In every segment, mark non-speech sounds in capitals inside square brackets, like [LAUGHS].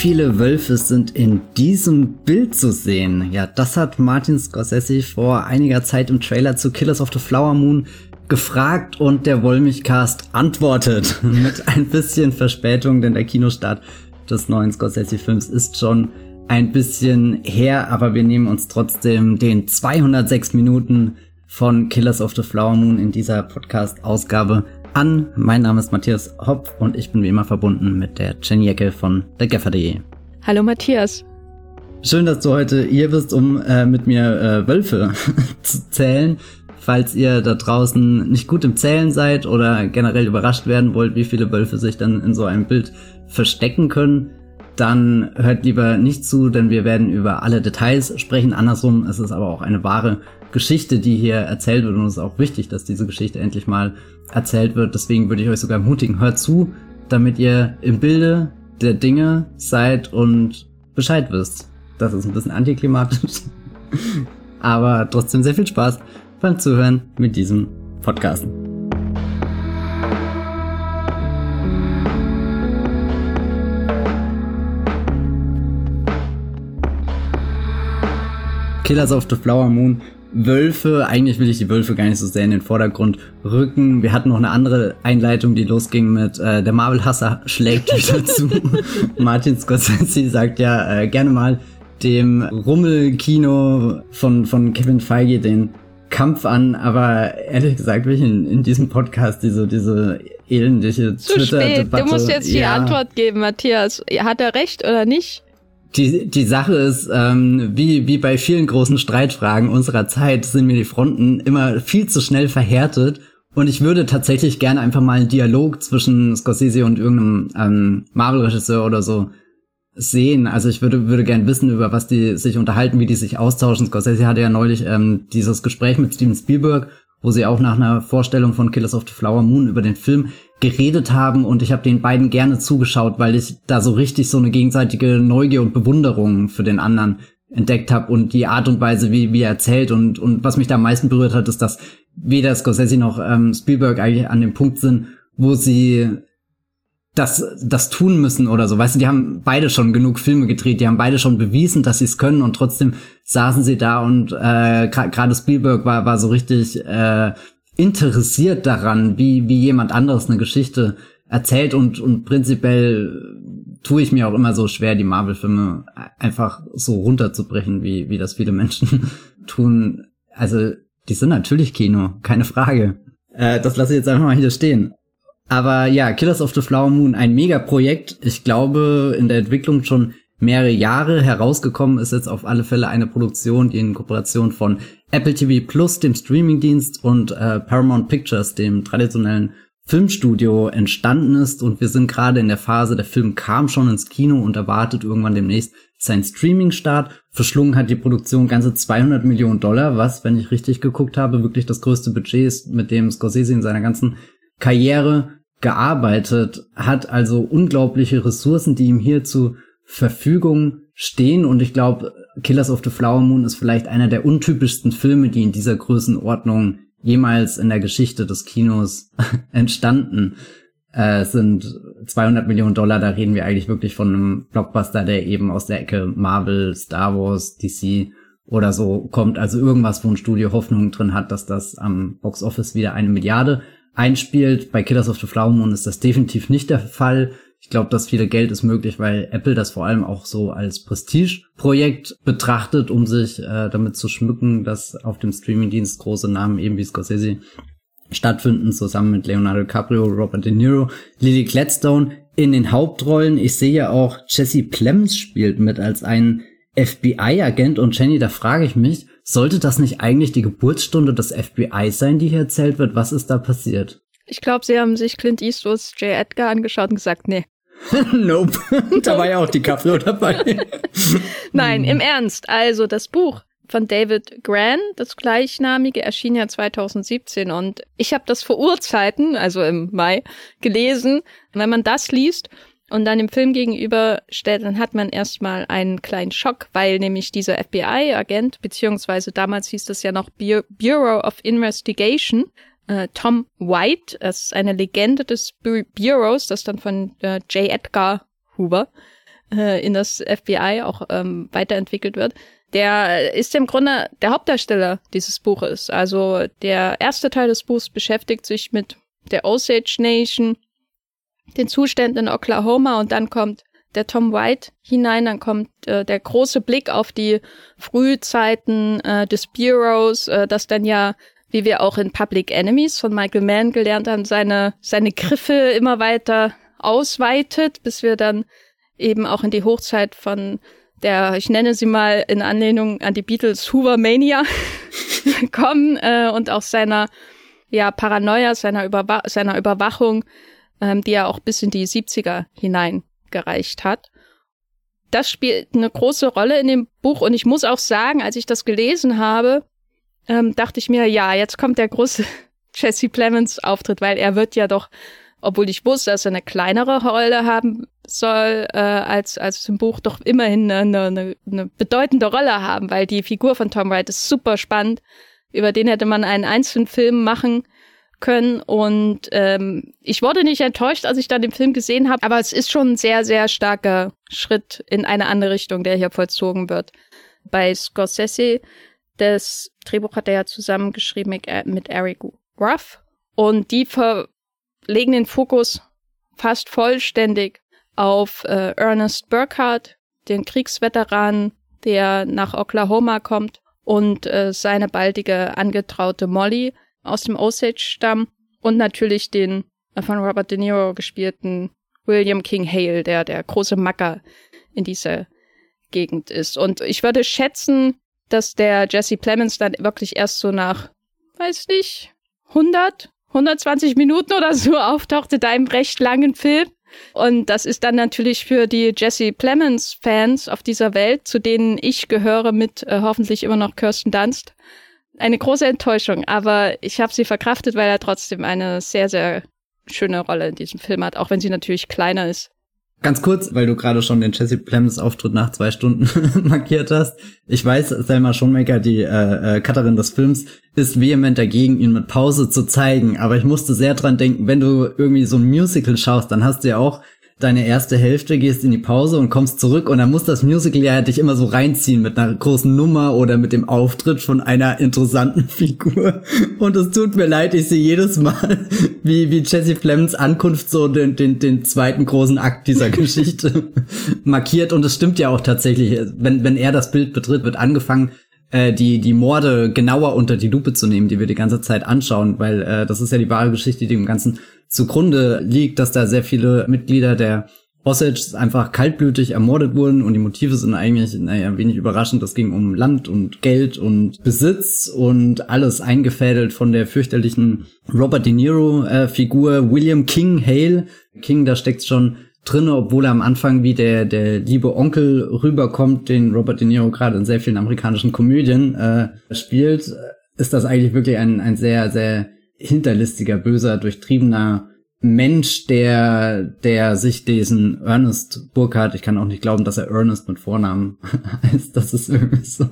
viele Wölfe sind in diesem Bild zu sehen? Ja, das hat Martin Scorsese vor einiger Zeit im Trailer zu Killers of the Flower Moon gefragt und der Wollmilchcast antwortet [LAUGHS] mit ein bisschen Verspätung, denn der Kinostart des neuen Scorsese-Films ist schon ein bisschen her, aber wir nehmen uns trotzdem den 206 Minuten von Killers of the Flower Moon in dieser Podcast-Ausgabe an. Mein Name ist Matthias Hopf und ich bin wie immer verbunden mit der Jenny Ecke von thegaffer.de. Hallo Matthias. Schön, dass du heute hier bist, um äh, mit mir äh, Wölfe [LAUGHS] zu zählen. Falls ihr da draußen nicht gut im Zählen seid oder generell überrascht werden wollt, wie viele Wölfe sich dann in so einem Bild verstecken können, dann hört lieber nicht zu, denn wir werden über alle Details sprechen. Andersrum ist es aber auch eine wahre Geschichte, die hier erzählt wird und es ist auch wichtig, dass diese Geschichte endlich mal erzählt wird. Deswegen würde ich euch sogar ermutigen, hört zu, damit ihr im Bilde der Dinge seid und Bescheid wisst. Das ist ein bisschen antiklimatisch, [LAUGHS] aber trotzdem sehr viel Spaß beim Zuhören mit diesem Podcast. Killers of the Flower Moon Wölfe, eigentlich will ich die Wölfe gar nicht so sehr in den Vordergrund rücken. Wir hatten noch eine andere Einleitung, die losging mit äh, der Marvel-Hasser schlägt [LAUGHS] wieder zu. [LAUGHS] Martin Scorsese sagt ja äh, gerne mal dem Rummelkino von, von Kevin Feige den Kampf an, aber ehrlich gesagt will ich in, in diesem Podcast diese, diese elendige Twitter-Debatte... Du musst jetzt ja. die Antwort geben, Matthias. Hat er recht oder nicht? Die, die Sache ist, ähm, wie, wie bei vielen großen Streitfragen unserer Zeit sind mir die Fronten immer viel zu schnell verhärtet. Und ich würde tatsächlich gerne einfach mal einen Dialog zwischen Scorsese und irgendeinem ähm, Marvel-Regisseur oder so sehen. Also ich würde, würde gern wissen, über was die sich unterhalten, wie die sich austauschen. Scorsese hatte ja neulich ähm, dieses Gespräch mit Steven Spielberg, wo sie auch nach einer Vorstellung von Killers of the Flower Moon über den Film geredet haben und ich habe den beiden gerne zugeschaut, weil ich da so richtig so eine gegenseitige Neugier und Bewunderung für den anderen entdeckt habe und die Art und Weise, wie, wie er erzählt und, und was mich da am meisten berührt hat, ist, dass weder Scorsese noch ähm, Spielberg eigentlich an dem Punkt sind, wo sie das, das tun müssen oder so. Weißt du, die haben beide schon genug Filme gedreht, die haben beide schon bewiesen, dass sie es können und trotzdem saßen sie da und äh, gerade Spielberg war, war so richtig äh, interessiert daran, wie, wie jemand anderes eine Geschichte erzählt und, und prinzipiell tue ich mir auch immer so schwer, die Marvel-Filme einfach so runterzubrechen, wie, wie das viele Menschen [LAUGHS] tun. Also, die sind natürlich Kino, keine Frage. Äh, das lasse ich jetzt einfach mal hier stehen. Aber ja, Killers of the Flower Moon, ein Megaprojekt. Ich glaube, in der Entwicklung schon mehrere Jahre herausgekommen ist jetzt auf alle Fälle eine Produktion, die in Kooperation von Apple TV Plus, dem Streamingdienst und äh, Paramount Pictures, dem traditionellen Filmstudio entstanden ist und wir sind gerade in der Phase, der Film kam schon ins Kino und erwartet irgendwann demnächst seinen Streaming-Start. Verschlungen hat die Produktion ganze 200 Millionen Dollar, was, wenn ich richtig geguckt habe, wirklich das größte Budget ist, mit dem Scorsese in seiner ganzen Karriere gearbeitet hat. Also unglaubliche Ressourcen, die ihm hier zur Verfügung stehen und ich glaube, Killers of the Flower Moon ist vielleicht einer der untypischsten Filme, die in dieser Größenordnung jemals in der Geschichte des Kinos [LAUGHS] entstanden äh, sind 200 Millionen Dollar, da reden wir eigentlich wirklich von einem Blockbuster, der eben aus der Ecke Marvel, Star Wars, DC oder so kommt. Also irgendwas, wo ein Studio Hoffnung drin hat, dass das am Box Office wieder eine Milliarde einspielt. Bei Killers of the Flower Moon ist das definitiv nicht der Fall. Ich glaube, das viele Geld ist möglich, weil Apple das vor allem auch so als Prestige-Projekt betrachtet, um sich äh, damit zu schmücken, dass auf dem Streamingdienst große Namen eben wie Scorsese stattfinden, zusammen mit Leonardo DiCaprio, Robert De Niro, Lily Gladstone in den Hauptrollen. Ich sehe ja auch Jesse Plemons spielt mit als ein FBI-Agent und Jenny, da frage ich mich, sollte das nicht eigentlich die Geburtsstunde des FBI sein, die hier erzählt wird? Was ist da passiert? Ich glaube, sie haben sich Clint Eastwoods J. Edgar angeschaut und gesagt, nee. [LAUGHS] nope. [LAUGHS] da war ja auch die Caprio dabei. [LAUGHS] Nein, im Ernst. Also das Buch von David Gran, das gleichnamige, erschien ja 2017 und ich habe das vor Urzeiten, also im Mai, gelesen. wenn man das liest und dann dem Film gegenüberstellt, dann hat man erstmal einen kleinen Schock, weil nämlich dieser FBI-Agent, beziehungsweise damals hieß das ja noch Bureau of Investigation, äh, Tom White. Das ist eine Legende des Bu Bureaus, das dann von äh, J. Edgar Hoover äh, in das FBI auch ähm, weiterentwickelt wird. Der ist im Grunde der Hauptdarsteller dieses Buches. Also der erste Teil des Buchs beschäftigt sich mit der Osage Nation, den Zuständen in Oklahoma und dann kommt der Tom White hinein, dann kommt äh, der große Blick auf die Frühzeiten äh, des Bureaus, äh, das dann ja, wie wir auch in Public Enemies von Michael Mann gelernt haben, seine, seine Griffe immer weiter ausweitet, bis wir dann eben auch in die Hochzeit von der, ich nenne sie mal in Anlehnung an die Beatles Hoover Mania [LAUGHS] kommen äh, und auch seiner ja Paranoia, seiner, Überwa seiner Überwachung, ähm, die er auch bis in die 70er hinein gereicht hat. Das spielt eine große Rolle in dem Buch und ich muss auch sagen, als ich das gelesen habe, ähm, dachte ich mir, ja, jetzt kommt der große [LAUGHS] Jesse Plemons Auftritt, weil er wird ja doch, obwohl ich wusste, dass er eine kleinere Rolle haben soll äh, als als im Buch, doch immerhin eine, eine, eine bedeutende Rolle haben, weil die Figur von Tom Wright ist super spannend. Über den hätte man einen einzelnen Film machen können. Und ähm, ich wurde nicht enttäuscht, als ich dann den Film gesehen habe, aber es ist schon ein sehr, sehr starker Schritt in eine andere Richtung, der hier vollzogen wird. Bei Scorsese, das Drehbuch hat er ja zusammengeschrieben mit, äh, mit Eric Ruff und die verlegen den Fokus fast vollständig auf äh, Ernest Burkhardt, den Kriegsveteran, der nach Oklahoma kommt und äh, seine baldige angetraute Molly, aus dem Osage-Stamm und natürlich den äh, von Robert De Niro gespielten William King Hale, der der große Macker in dieser Gegend ist. Und ich würde schätzen, dass der Jesse Plemons dann wirklich erst so nach, weiß nicht, 100, 120 Minuten oder so auftauchte da im recht langen Film. Und das ist dann natürlich für die Jesse Plemons Fans auf dieser Welt, zu denen ich gehöre mit äh, hoffentlich immer noch Kirsten Dunst, eine große Enttäuschung, aber ich habe sie verkraftet, weil er trotzdem eine sehr, sehr schöne Rolle in diesem Film hat, auch wenn sie natürlich kleiner ist. Ganz kurz, weil du gerade schon den Jesse Plemons Auftritt nach zwei Stunden [LAUGHS] markiert hast. Ich weiß, Selma Schonmaker, die äh, äh, Cutterin des Films, ist vehement dagegen, ihn mit Pause zu zeigen. Aber ich musste sehr dran denken, wenn du irgendwie so ein Musical schaust, dann hast du ja auch deine erste Hälfte, gehst in die Pause und kommst zurück und dann muss das Musical ja dich immer so reinziehen mit einer großen Nummer oder mit dem Auftritt von einer interessanten [LAUGHS] Figur. Und es tut mir leid, ich sehe jedes Mal, [LAUGHS] wie, wie Jesse Plemons Ankunft so den, den, den zweiten großen Akt dieser [LAUGHS] Geschichte markiert. Und es stimmt ja auch tatsächlich, wenn, wenn er das Bild betritt, wird angefangen, äh, die, die Morde genauer unter die Lupe zu nehmen, die wir die ganze Zeit anschauen, weil äh, das ist ja die wahre Geschichte, die im Ganzen zugrunde liegt, dass da sehr viele Mitglieder der Osage einfach kaltblütig ermordet wurden und die Motive sind eigentlich, naja, wenig überraschend. Es ging um Land und Geld und Besitz und alles eingefädelt von der fürchterlichen Robert De Niro äh, William King Hale. King, da steckt schon drinne, obwohl er am Anfang wie der, der liebe Onkel rüberkommt, den Robert De Niro gerade in sehr vielen amerikanischen Komödien äh, spielt, ist das eigentlich wirklich ein, ein sehr, sehr hinterlistiger, böser, durchtriebener Mensch, der, der sich diesen Ernest Burkhardt, ich kann auch nicht glauben, dass er Ernest mit Vornamen [LAUGHS] heißt, das ist irgendwie so,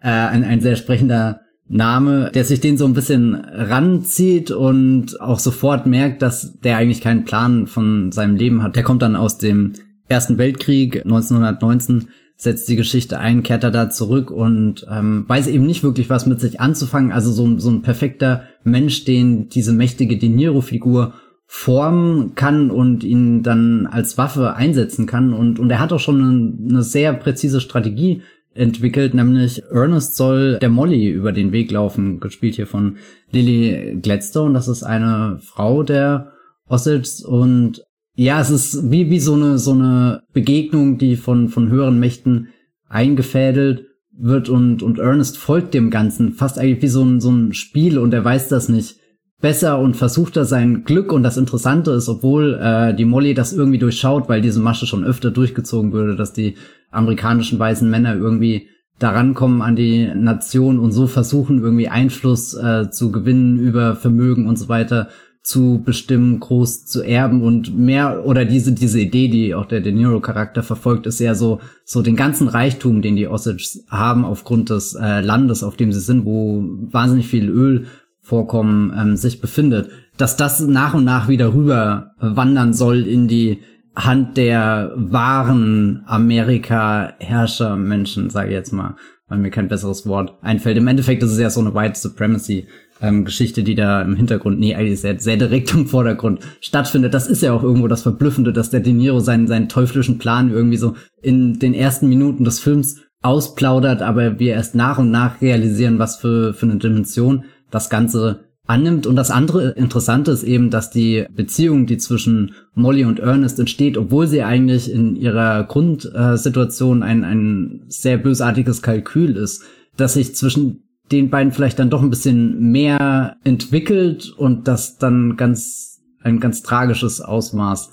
äh, ein, ein sehr sprechender Name, der sich den so ein bisschen ranzieht und auch sofort merkt, dass der eigentlich keinen Plan von seinem Leben hat. Der kommt dann aus dem Ersten Weltkrieg 1919 setzt die Geschichte ein, kehrt er da zurück und ähm, weiß eben nicht wirklich was mit sich anzufangen. Also so, so ein perfekter Mensch, den diese mächtige De Niro-Figur formen kann und ihn dann als Waffe einsetzen kann. Und, und er hat auch schon eine, eine sehr präzise Strategie entwickelt, nämlich Ernest soll der Molly über den Weg laufen, gespielt hier von Lily Gladstone. Das ist eine Frau der Osage und ja, es ist wie, wie so eine, so eine Begegnung, die von, von höheren Mächten eingefädelt wird und, und Ernest folgt dem Ganzen fast eigentlich wie so ein, so ein Spiel und er weiß das nicht besser und versucht da sein Glück und das Interessante ist, obwohl äh, die Molly das irgendwie durchschaut, weil diese Masche schon öfter durchgezogen würde, dass die amerikanischen weißen Männer irgendwie daran kommen an die Nation und so versuchen irgendwie Einfluss äh, zu gewinnen über Vermögen und so weiter zu bestimmen, groß zu erben und mehr oder diese diese Idee, die auch der De Niro Charakter verfolgt, ist ja so so den ganzen Reichtum, den die Osages haben aufgrund des äh, Landes, auf dem sie sind, wo wahnsinnig viel Ölvorkommen ähm, sich befindet, dass das nach und nach wieder rüber wandern soll in die Hand der wahren Amerika-Herrscher-Menschen, sage ich jetzt mal, weil mir kein besseres Wort einfällt. Im Endeffekt ist es ja so eine White Supremacy ähm, Geschichte, die da im Hintergrund, nee, eigentlich sehr, sehr direkt im Vordergrund stattfindet. Das ist ja auch irgendwo das Verblüffende, dass der De Niro seinen, seinen teuflischen Plan irgendwie so in den ersten Minuten des Films ausplaudert, aber wir erst nach und nach realisieren, was für, für eine Dimension das Ganze annimmt. Und das andere Interessante ist eben, dass die Beziehung, die zwischen Molly und Ernest entsteht, obwohl sie eigentlich in ihrer Grundsituation ein, ein sehr bösartiges Kalkül ist, dass sich zwischen den beiden vielleicht dann doch ein bisschen mehr entwickelt und das dann ganz, ein ganz tragisches Ausmaß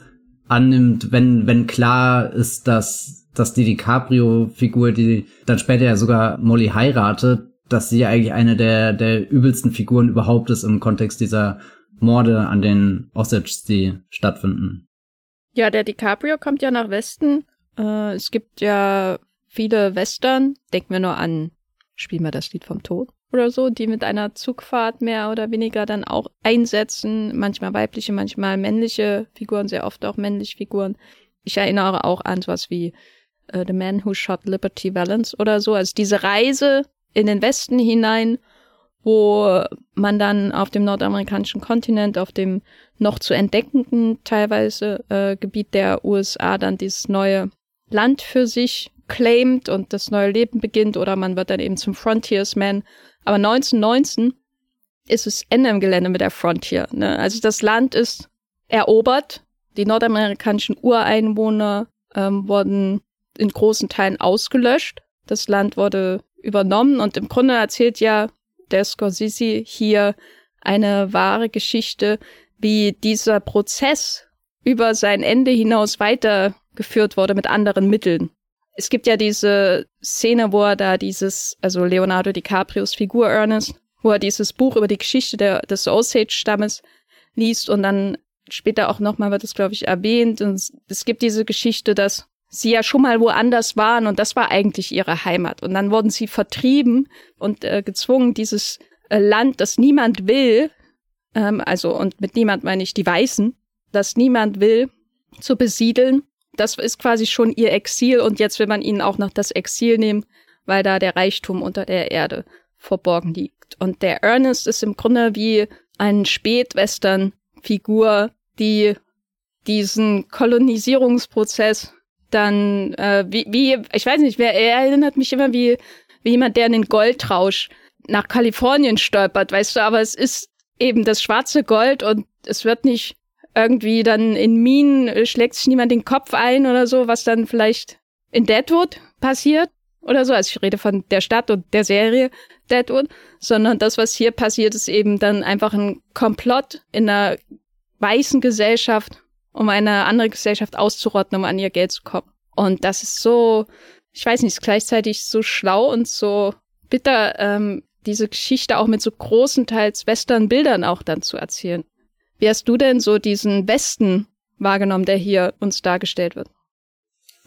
annimmt, wenn, wenn klar ist, dass, dass die DiCaprio-Figur, die dann später ja sogar Molly heiratet, dass sie eigentlich eine der, der übelsten Figuren überhaupt ist im Kontext dieser Morde an den Osage, die stattfinden. Ja, der DiCaprio kommt ja nach Westen. Äh, es gibt ja viele Western. Denken wir nur an Spiel mal das Lied vom Tod oder so, die mit einer Zugfahrt mehr oder weniger dann auch einsetzen. Manchmal weibliche, manchmal männliche Figuren, sehr oft auch männliche Figuren. Ich erinnere auch an sowas wie uh, The Man Who Shot Liberty Valance oder so. Also diese Reise in den Westen hinein, wo man dann auf dem nordamerikanischen Kontinent, auf dem noch zu entdeckenden teilweise äh, Gebiet der USA dann dieses neue Land für sich claimt und das neue Leben beginnt oder man wird dann eben zum Frontiersman. Aber 1919 ist es Ende im Gelände mit der Frontier. Ne? Also das Land ist erobert, die nordamerikanischen Ureinwohner ähm, wurden in großen Teilen ausgelöscht. Das Land wurde übernommen und im Grunde erzählt ja der Scorsese hier eine wahre Geschichte, wie dieser Prozess über sein Ende hinaus weitergeführt wurde mit anderen Mitteln. Es gibt ja diese Szene, wo er da dieses, also Leonardo DiCaprios Figur Ernest, wo er dieses Buch über die Geschichte der, des Osage-Stammes liest und dann später auch nochmal wird es, glaube ich, erwähnt. Und es gibt diese Geschichte, dass sie ja schon mal woanders waren und das war eigentlich ihre Heimat. Und dann wurden sie vertrieben und äh, gezwungen, dieses äh, Land, das niemand will, ähm, also und mit niemand meine ich die Weißen, das niemand will, zu besiedeln. Das ist quasi schon ihr Exil und jetzt will man ihnen auch noch das Exil nehmen, weil da der Reichtum unter der Erde verborgen liegt. Und der Ernest ist im Grunde wie ein Spätwestern-Figur, die diesen Kolonisierungsprozess dann äh, wie, wie, ich weiß nicht, wer er erinnert mich immer wie, wie jemand, der in den Goldrausch nach Kalifornien stolpert, weißt du, aber es ist eben das schwarze Gold und es wird nicht irgendwie dann in Minen äh, schlägt sich niemand den Kopf ein oder so, was dann vielleicht in Deadwood passiert oder so. Also ich rede von der Stadt und der Serie Deadwood, sondern das, was hier passiert, ist eben dann einfach ein Komplott in einer weißen Gesellschaft um eine andere Gesellschaft auszurotten, um an ihr Geld zu kommen. Und das ist so, ich weiß nicht, ist gleichzeitig so schlau und so bitter, ähm, diese Geschichte auch mit so großen Teils Western-Bildern auch dann zu erzählen. Wie hast du denn so diesen Westen wahrgenommen, der hier uns dargestellt wird?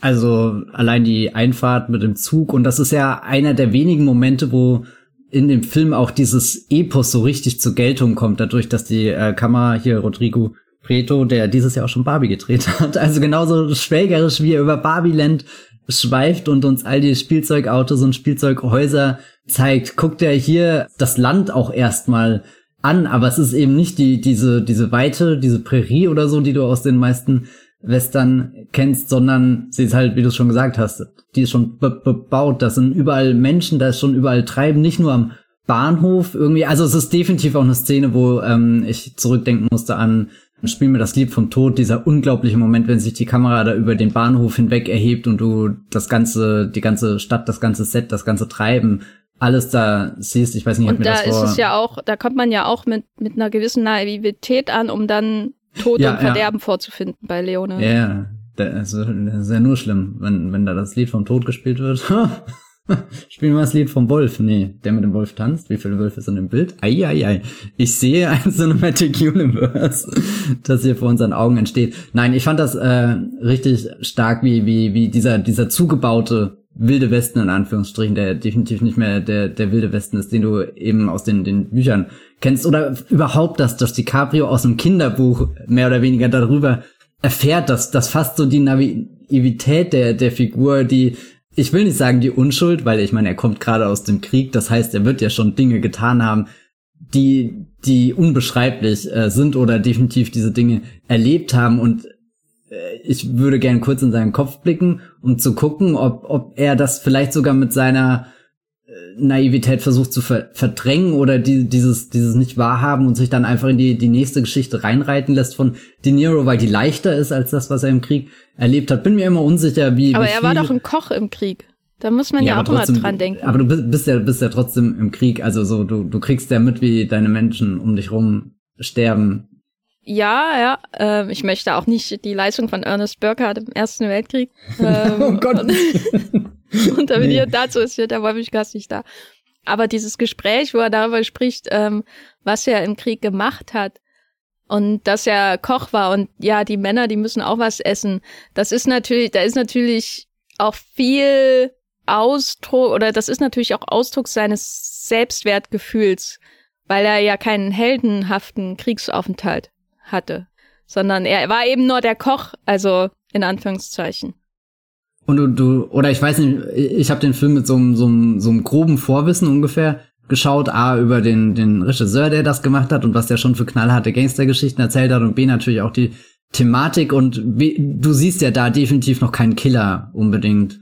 Also allein die Einfahrt mit dem Zug und das ist ja einer der wenigen Momente, wo in dem Film auch dieses Epos so richtig zur Geltung kommt, dadurch, dass die äh, Kamera hier Rodrigo Preto, der dieses Jahr auch schon Barbie gedreht hat. Also genauso schwelgerisch, wie er über Barbieland schweift und uns all die Spielzeugautos und Spielzeughäuser zeigt, guckt er hier das Land auch erstmal an, aber es ist eben nicht die, diese, diese Weite, diese Prärie oder so, die du aus den meisten Western kennst, sondern sie ist halt, wie du es schon gesagt hast, die ist schon bebaut, das sind überall Menschen, da ist schon überall Treiben, nicht nur am Bahnhof irgendwie, also es ist definitiv auch eine Szene, wo ähm, ich zurückdenken musste an Spiel mir das Lied vom Tod, dieser unglaubliche Moment, wenn sich die Kamera da über den Bahnhof hinweg erhebt und du das ganze, die ganze Stadt, das ganze Set, das ganze Treiben, alles da siehst. Ich weiß nicht, und mir da das ist es ja auch, da kommt man ja auch mit, mit einer gewissen Naivität an, um dann Tod ja, und Verderben ja. vorzufinden bei Leone. Ja, das ist ja nur schlimm, wenn, wenn da das Lied vom Tod gespielt wird. [LAUGHS] [LAUGHS] Spielen wir das Lied vom Wolf. Nee, der mit dem Wolf tanzt. Wie viele Wölfe sind im Bild? Eieiei. Ich sehe ein [LAUGHS] Cinematic Universe, das hier vor unseren Augen entsteht. Nein, ich fand das äh, richtig stark, wie, wie, wie dieser, dieser zugebaute wilde Westen in Anführungsstrichen, der definitiv nicht mehr der, der wilde Westen ist, den du eben aus den, den Büchern kennst. Oder überhaupt, dass, dass DiCaprio aus einem Kinderbuch mehr oder weniger darüber erfährt, dass das fast so die Naivität der, der Figur, die, ich will nicht sagen die Unschuld, weil ich meine, er kommt gerade aus dem Krieg, das heißt, er wird ja schon Dinge getan haben, die, die unbeschreiblich äh, sind oder definitiv diese Dinge erlebt haben. Und äh, ich würde gern kurz in seinen Kopf blicken, um zu gucken, ob, ob er das vielleicht sogar mit seiner Naivität versucht zu ver verdrängen oder die, dieses, dieses nicht wahrhaben und sich dann einfach in die, die nächste Geschichte reinreiten lässt von De Niro, weil die leichter ist als das, was er im Krieg erlebt hat. Bin mir immer unsicher, wie. Aber wie er war doch ein Koch im Krieg. Da muss man ja, ja auch trotzdem, mal dran denken. Aber du bist, bist ja, bist ja trotzdem im Krieg. Also so, du, du kriegst ja mit, wie deine Menschen um dich rum sterben. Ja, ja. Ähm, ich möchte auch nicht die Leistung von Ernest Burkhardt im Ersten Weltkrieg. Ähm, [LAUGHS] oh Gott. Und [LAUGHS] damit nee. dazu ist ja der Wolfigast nicht da. Aber dieses Gespräch, wo er darüber spricht, ähm, was er im Krieg gemacht hat und dass er Koch war und ja, die Männer, die müssen auch was essen. Das ist natürlich, da ist natürlich auch viel Ausdruck oder das ist natürlich auch Ausdruck seines Selbstwertgefühls, weil er ja keinen heldenhaften Kriegsaufenthalt hatte, sondern er war eben nur der Koch, also in Anführungszeichen. Und du, du, oder ich weiß nicht, ich habe den Film mit so einem, so, einem, so einem groben Vorwissen ungefähr geschaut, A, über den, den Regisseur, der das gemacht hat und was der schon für knallharte Gangstergeschichten erzählt hat und B, natürlich auch die Thematik und B, du siehst ja da definitiv noch keinen Killer unbedingt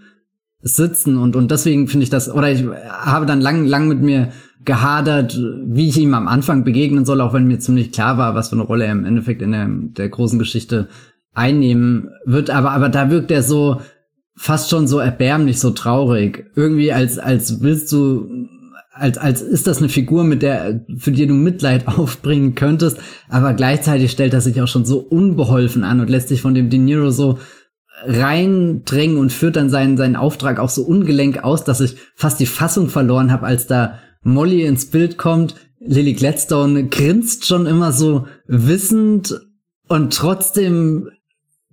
sitzen und, und deswegen finde ich das, oder ich habe dann lang, lang mit mir gehadert, wie ich ihm am Anfang begegnen soll, auch wenn mir ziemlich klar war, was für eine Rolle er im Endeffekt in der, der großen Geschichte einnehmen wird, aber, aber da wirkt er so, fast schon so erbärmlich, so traurig. Irgendwie als, als willst du, als, als ist das eine Figur, mit der, für die du Mitleid [LAUGHS] aufbringen könntest, aber gleichzeitig stellt er sich auch schon so unbeholfen an und lässt sich von dem De Niro so reindrängen und führt dann seinen, seinen Auftrag auch so ungelenk aus, dass ich fast die Fassung verloren habe, als da Molly ins Bild kommt. Lily Gladstone grinst schon immer so wissend und trotzdem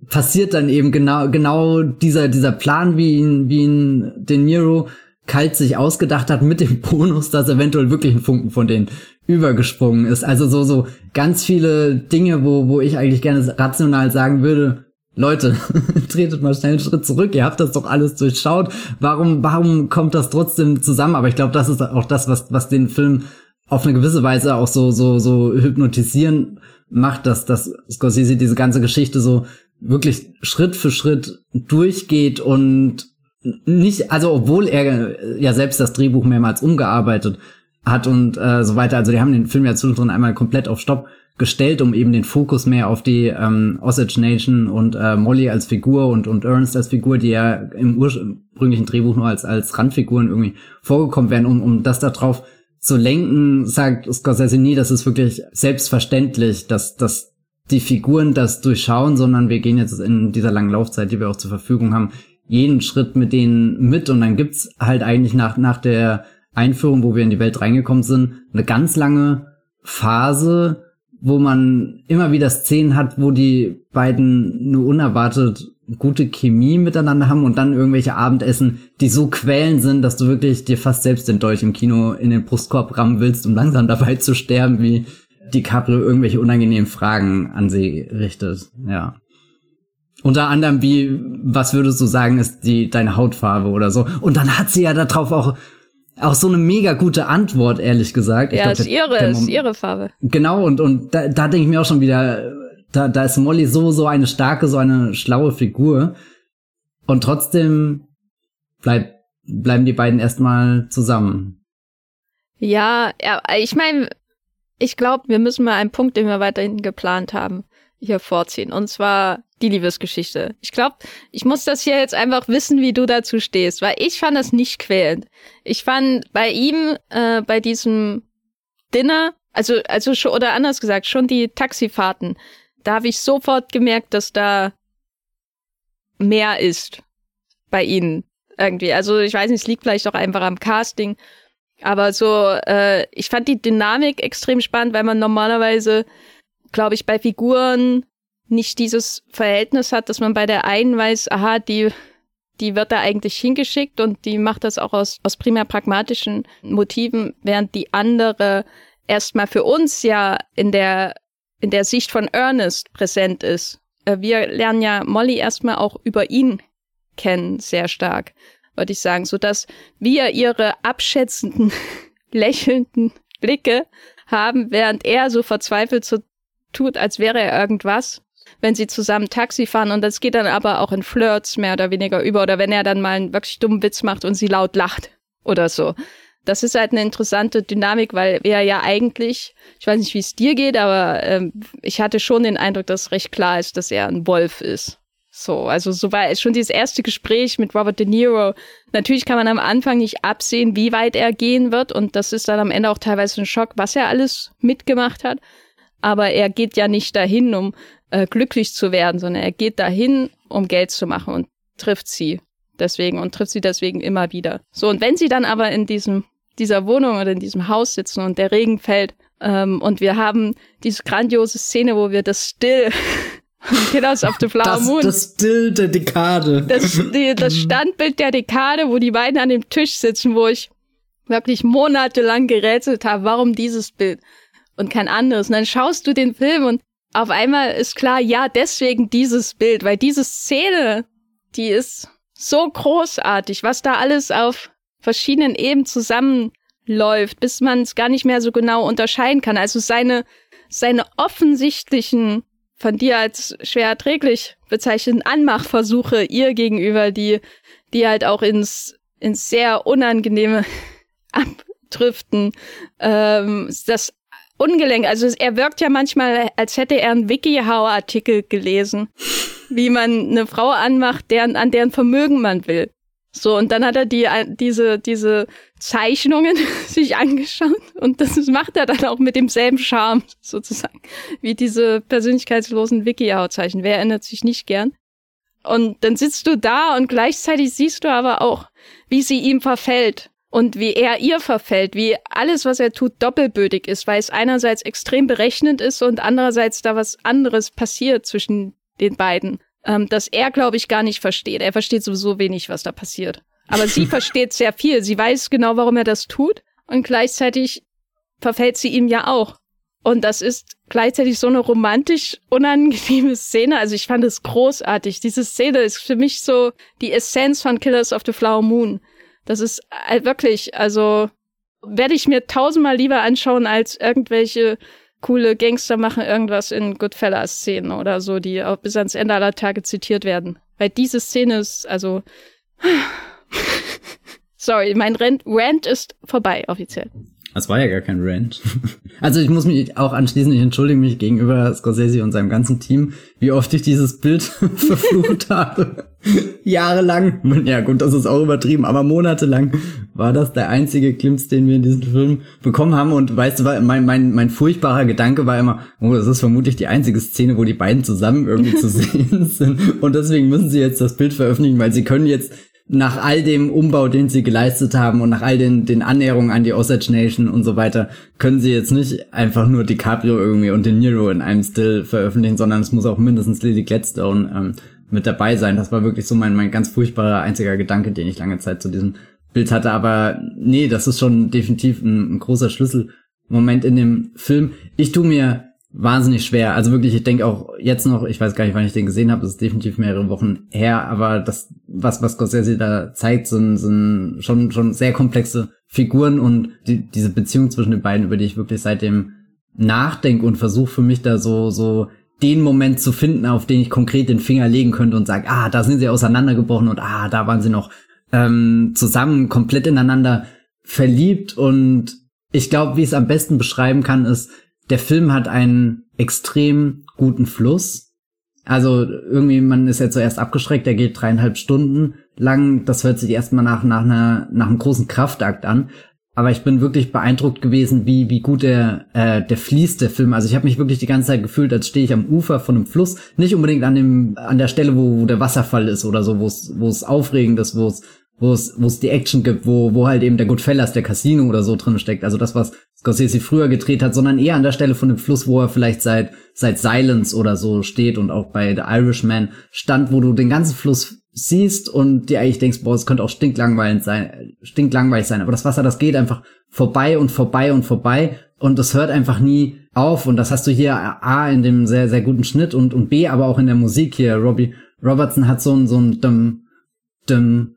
passiert dann eben genau, genau dieser, dieser Plan, wie ihn, wie ihn De Niro kalt sich ausgedacht hat, mit dem [LAUGHS] Bonus, dass eventuell wirklich ein Funken von denen übergesprungen ist. Also so, so ganz viele Dinge, wo, wo ich eigentlich gerne rational sagen würde, Leute, [LAUGHS] tretet mal schnell einen Schritt zurück, ihr habt das doch alles durchschaut. Warum, warum kommt das trotzdem zusammen? Aber ich glaube, das ist auch das, was, was den Film auf eine gewisse Weise auch so, so, so hypnotisieren macht, dass, dass Scorsese diese ganze Geschichte so wirklich Schritt für Schritt durchgeht und nicht, also obwohl er ja selbst das Drehbuch mehrmals umgearbeitet hat und äh, so weiter. Also die haben den Film ja zwischendrin einmal komplett auf Stopp gestellt, um eben den Fokus mehr auf die ähm, Osage Nation und äh, Molly als Figur und, und Ernst als Figur, die ja im ursprünglichen Drehbuch nur als, als Randfiguren irgendwie vorgekommen wären, um, um das darauf zu lenken, sagt Scorsese nie, das ist wirklich selbstverständlich, dass, dass die Figuren das durchschauen, sondern wir gehen jetzt in dieser langen Laufzeit, die wir auch zur Verfügung haben, jeden Schritt mit denen mit. Und dann gibt's halt eigentlich nach, nach der Einführung, wo wir in die Welt reingekommen sind, eine ganz lange Phase, wo man immer wieder Szenen hat, wo die beiden nur unerwartet gute Chemie miteinander haben und dann irgendwelche Abendessen, die so quälend sind, dass du wirklich dir fast selbst den Dolch im Kino in den Brustkorb rammen willst, um langsam dabei zu sterben, wie DiCaprio irgendwelche unangenehmen Fragen an sie richtet, ja. Unter anderem wie, was würdest du sagen, ist die, deine Hautfarbe oder so? Und dann hat sie ja darauf auch, auch so eine mega gute Antwort, ehrlich gesagt. Ja, glaub, ist ihre, der, der ist ihre Farbe. Genau, und, und da, da denke ich mir auch schon wieder, da, da ist Molly so, so eine starke, so eine schlaue Figur. Und trotzdem bleib, bleiben die beiden erstmal zusammen. Ja, ja, ich meine, ich glaube, wir müssen mal einen Punkt, den wir weiterhin geplant haben, hier vorziehen. Und zwar die Liebesgeschichte. Ich glaube, ich muss das hier jetzt einfach wissen, wie du dazu stehst, weil ich fand das nicht quälend. Ich fand bei ihm, äh, bei diesem Dinner, also, also schon, oder anders gesagt, schon die Taxifahrten, da habe ich sofort gemerkt, dass da mehr ist bei ihnen irgendwie. Also ich weiß nicht, es liegt vielleicht auch einfach am Casting, aber so, äh, ich fand die Dynamik extrem spannend, weil man normalerweise, glaube ich, bei Figuren nicht dieses Verhältnis hat, dass man bei der einen weiß, aha, die, die wird da eigentlich hingeschickt und die macht das auch aus, aus primär pragmatischen Motiven, während die andere erstmal für uns ja in der, in der Sicht von Ernest präsent ist. äh, wir lernen ja Molly erstmal auch über ihn kennen, sehr stark, würde ich sagen, so dass wir ihre abschätzenden, [LAUGHS] lächelnden Blicke haben, während er so verzweifelt so tut, als wäre er irgendwas, wenn sie zusammen Taxi fahren und das geht dann aber auch in Flirts mehr oder weniger über oder wenn er dann mal einen wirklich dummen Witz macht und sie laut lacht oder so. Das ist halt eine interessante Dynamik, weil er ja eigentlich, ich weiß nicht, wie es dir geht, aber ähm, ich hatte schon den Eindruck, dass recht klar ist, dass er ein Wolf ist. So, also so war schon dieses erste Gespräch mit Robert De Niro. Natürlich kann man am Anfang nicht absehen, wie weit er gehen wird und das ist dann am Ende auch teilweise ein Schock, was er alles mitgemacht hat. Aber er geht ja nicht dahin, um äh, glücklich zu werden, sondern er geht dahin, um Geld zu machen und trifft sie deswegen und trifft sie deswegen immer wieder. So, und wenn sie dann aber in diesem, dieser Wohnung oder in diesem Haus sitzen und der Regen fällt ähm, und wir haben diese grandiose Szene, wo wir das Still Killers of the Flower das, Moon. Das Still der Dekade. Das, die, das Standbild der Dekade, wo die beiden an dem Tisch sitzen, wo ich wirklich monatelang gerätselt habe, warum dieses Bild und kein anderes. Und dann schaust du den Film und auf einmal ist klar, ja, deswegen dieses Bild, weil diese Szene, die ist so großartig, was da alles auf verschiedenen Ebenen zusammenläuft, bis man es gar nicht mehr so genau unterscheiden kann. Also seine, seine offensichtlichen, von dir als schwer erträglich bezeichneten Anmachversuche ihr gegenüber, die, die halt auch ins, ins sehr unangenehme [LAUGHS] abdriften, ähm, das ungelenk. Also er wirkt ja manchmal, als hätte er einen WikiHow-Artikel gelesen, wie man eine Frau anmacht, deren, an deren Vermögen man will. So, und dann hat er die, diese, diese Zeichnungen [LAUGHS] sich angeschaut und das macht er dann auch mit demselben Charme, sozusagen, wie diese persönlichkeitslosen WikiHow-Zeichen. Wer erinnert sich nicht gern? Und dann sitzt du da und gleichzeitig siehst du aber auch, wie sie ihm verfällt und wie er ihr verfällt, wie alles, was er tut, doppelbödig ist, weil es einerseits extrem berechnend ist und andererseits da was anderes passiert zwischen den beiden, ähm, das er, glaube ich, gar nicht versteht. Er versteht sowieso wenig, was da passiert. Aber sie [LAUGHS] versteht sehr viel. Sie weiß genau, warum er das tut und gleichzeitig verfällt sie ihm ja auch. Und das ist gleichzeitig so eine romantisch unangenehme Szene. Also ich fand es großartig. Diese Szene ist für mich so die Essenz von Killers of the Flower Moon. Das ist äh, wirklich, also werde ich mir tausendmal lieber anschauen, als irgendwelche coole Gangster machen irgendwas in Goodfellas-Szenen oder so, die auch bis ans Ende aller Tage zitiert werden. Weil diese Szene ist, also. [SIGHS] Sorry, mein Rant, Rant ist vorbei, offiziell. Das war ja gar kein Rant. [LAUGHS] Also ich muss mich auch anschließen, ich entschuldige mich gegenüber Scorsese und seinem ganzen Team, wie oft ich dieses Bild [LAUGHS] verflucht habe. [LAUGHS] Jahrelang. Ja gut, das ist auch übertrieben, aber monatelang war das der einzige Glimpse, den wir in diesem Film bekommen haben. Und weißt du, mein, mein, mein furchtbarer Gedanke war immer, oh, das ist vermutlich die einzige Szene, wo die beiden zusammen irgendwie zu sehen sind. Und deswegen müssen sie jetzt das Bild veröffentlichen, weil sie können jetzt nach all dem Umbau, den sie geleistet haben und nach all den, den Annäherungen an die Osage Nation und so weiter, können sie jetzt nicht einfach nur DiCaprio irgendwie und den Nero in einem Still veröffentlichen, sondern es muss auch mindestens Lily Gladstone ähm, mit dabei sein. Das war wirklich so mein, mein ganz furchtbarer einziger Gedanke, den ich lange Zeit zu diesem Bild hatte. Aber nee, das ist schon definitiv ein, ein großer Schlüsselmoment in dem Film. Ich tu mir wahnsinnig schwer. Also wirklich, ich denke auch jetzt noch, ich weiß gar nicht, wann ich den gesehen habe, das ist definitiv mehrere Wochen her, aber das, was, was Scorsese da zeigt, sind, sind schon, schon sehr komplexe Figuren und die, diese Beziehung zwischen den beiden, über die ich wirklich seitdem nachdenke und versuche für mich da so, so den Moment zu finden, auf den ich konkret den Finger legen könnte und sage, ah, da sind sie auseinandergebrochen und ah, da waren sie noch ähm, zusammen komplett ineinander verliebt und ich glaube, wie ich es am besten beschreiben kann, ist, der Film hat einen extrem guten Fluss. Also irgendwie, man ist ja zuerst abgeschreckt, der geht dreieinhalb Stunden lang. Das hört sich erstmal nach, nach, einer, nach einem großen Kraftakt an. Aber ich bin wirklich beeindruckt gewesen, wie, wie gut der, äh, der fließt, der Film. Also ich habe mich wirklich die ganze Zeit gefühlt, als stehe ich am Ufer von einem Fluss. Nicht unbedingt an dem, an der Stelle, wo, wo der Wasserfall ist oder so, wo es, wo es aufregend ist, wo es wo es, wo es die Action gibt, wo, wo halt eben der Goodfellas, der Casino oder so drin steckt. Also das, was Scorsese früher gedreht hat, sondern eher an der Stelle von dem Fluss, wo er vielleicht seit, seit Silence oder so steht und auch bei The Irishman stand, wo du den ganzen Fluss siehst und dir eigentlich denkst, boah, es könnte auch stinklangweilig sein, stinklangweilig sein. Aber das Wasser, das geht einfach vorbei und vorbei und vorbei, und es hört einfach nie auf und das hast du hier A in dem sehr, sehr guten Schnitt und, und B aber auch in der Musik hier. Robbie Robertson hat so ein, so ein dumm,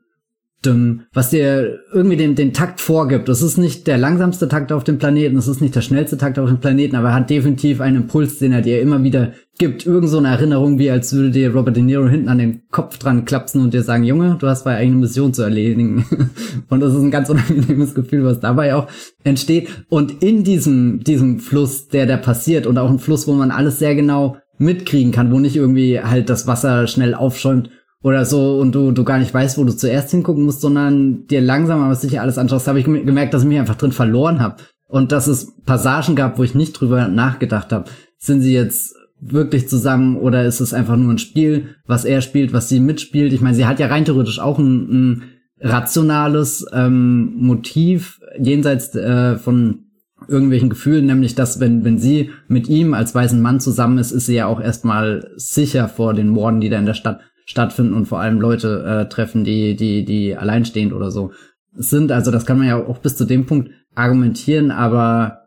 dumm, was dir irgendwie den, den Takt vorgibt. Das ist nicht der langsamste Takt auf dem Planeten, das ist nicht der schnellste Takt auf dem Planeten, aber er hat definitiv einen Impuls, den er dir immer wieder gibt. Irgend so eine Erinnerung, wie als würde dir Robert De Niro hinten an den Kopf dran klapsen und dir sagen, Junge, du hast bei eigene Mission zu erledigen. [LAUGHS] und das ist ein ganz unangenehmes Gefühl, was dabei auch entsteht. Und in diesem, diesem Fluss, der da passiert und auch ein Fluss, wo man alles sehr genau mitkriegen kann, wo nicht irgendwie halt das Wasser schnell aufschäumt oder so und du, du gar nicht weißt, wo du zuerst hingucken musst, sondern dir langsam aber sicher alles anschaust, habe ich gemerkt, dass ich mich einfach drin verloren habe. Und dass es Passagen gab, wo ich nicht drüber nachgedacht habe. Sind sie jetzt wirklich zusammen oder ist es einfach nur ein Spiel, was er spielt, was sie mitspielt? Ich meine, sie hat ja rein theoretisch auch ein, ein rationales ähm, Motiv jenseits äh, von irgendwelchen Gefühlen, nämlich dass wenn, wenn sie mit ihm als weißen Mann zusammen ist, ist sie ja auch erstmal sicher vor den Morden, die da in der Stadt stattfinden und vor allem Leute äh, treffen, die, die, die alleinstehend oder so sind. Also das kann man ja auch bis zu dem Punkt argumentieren, aber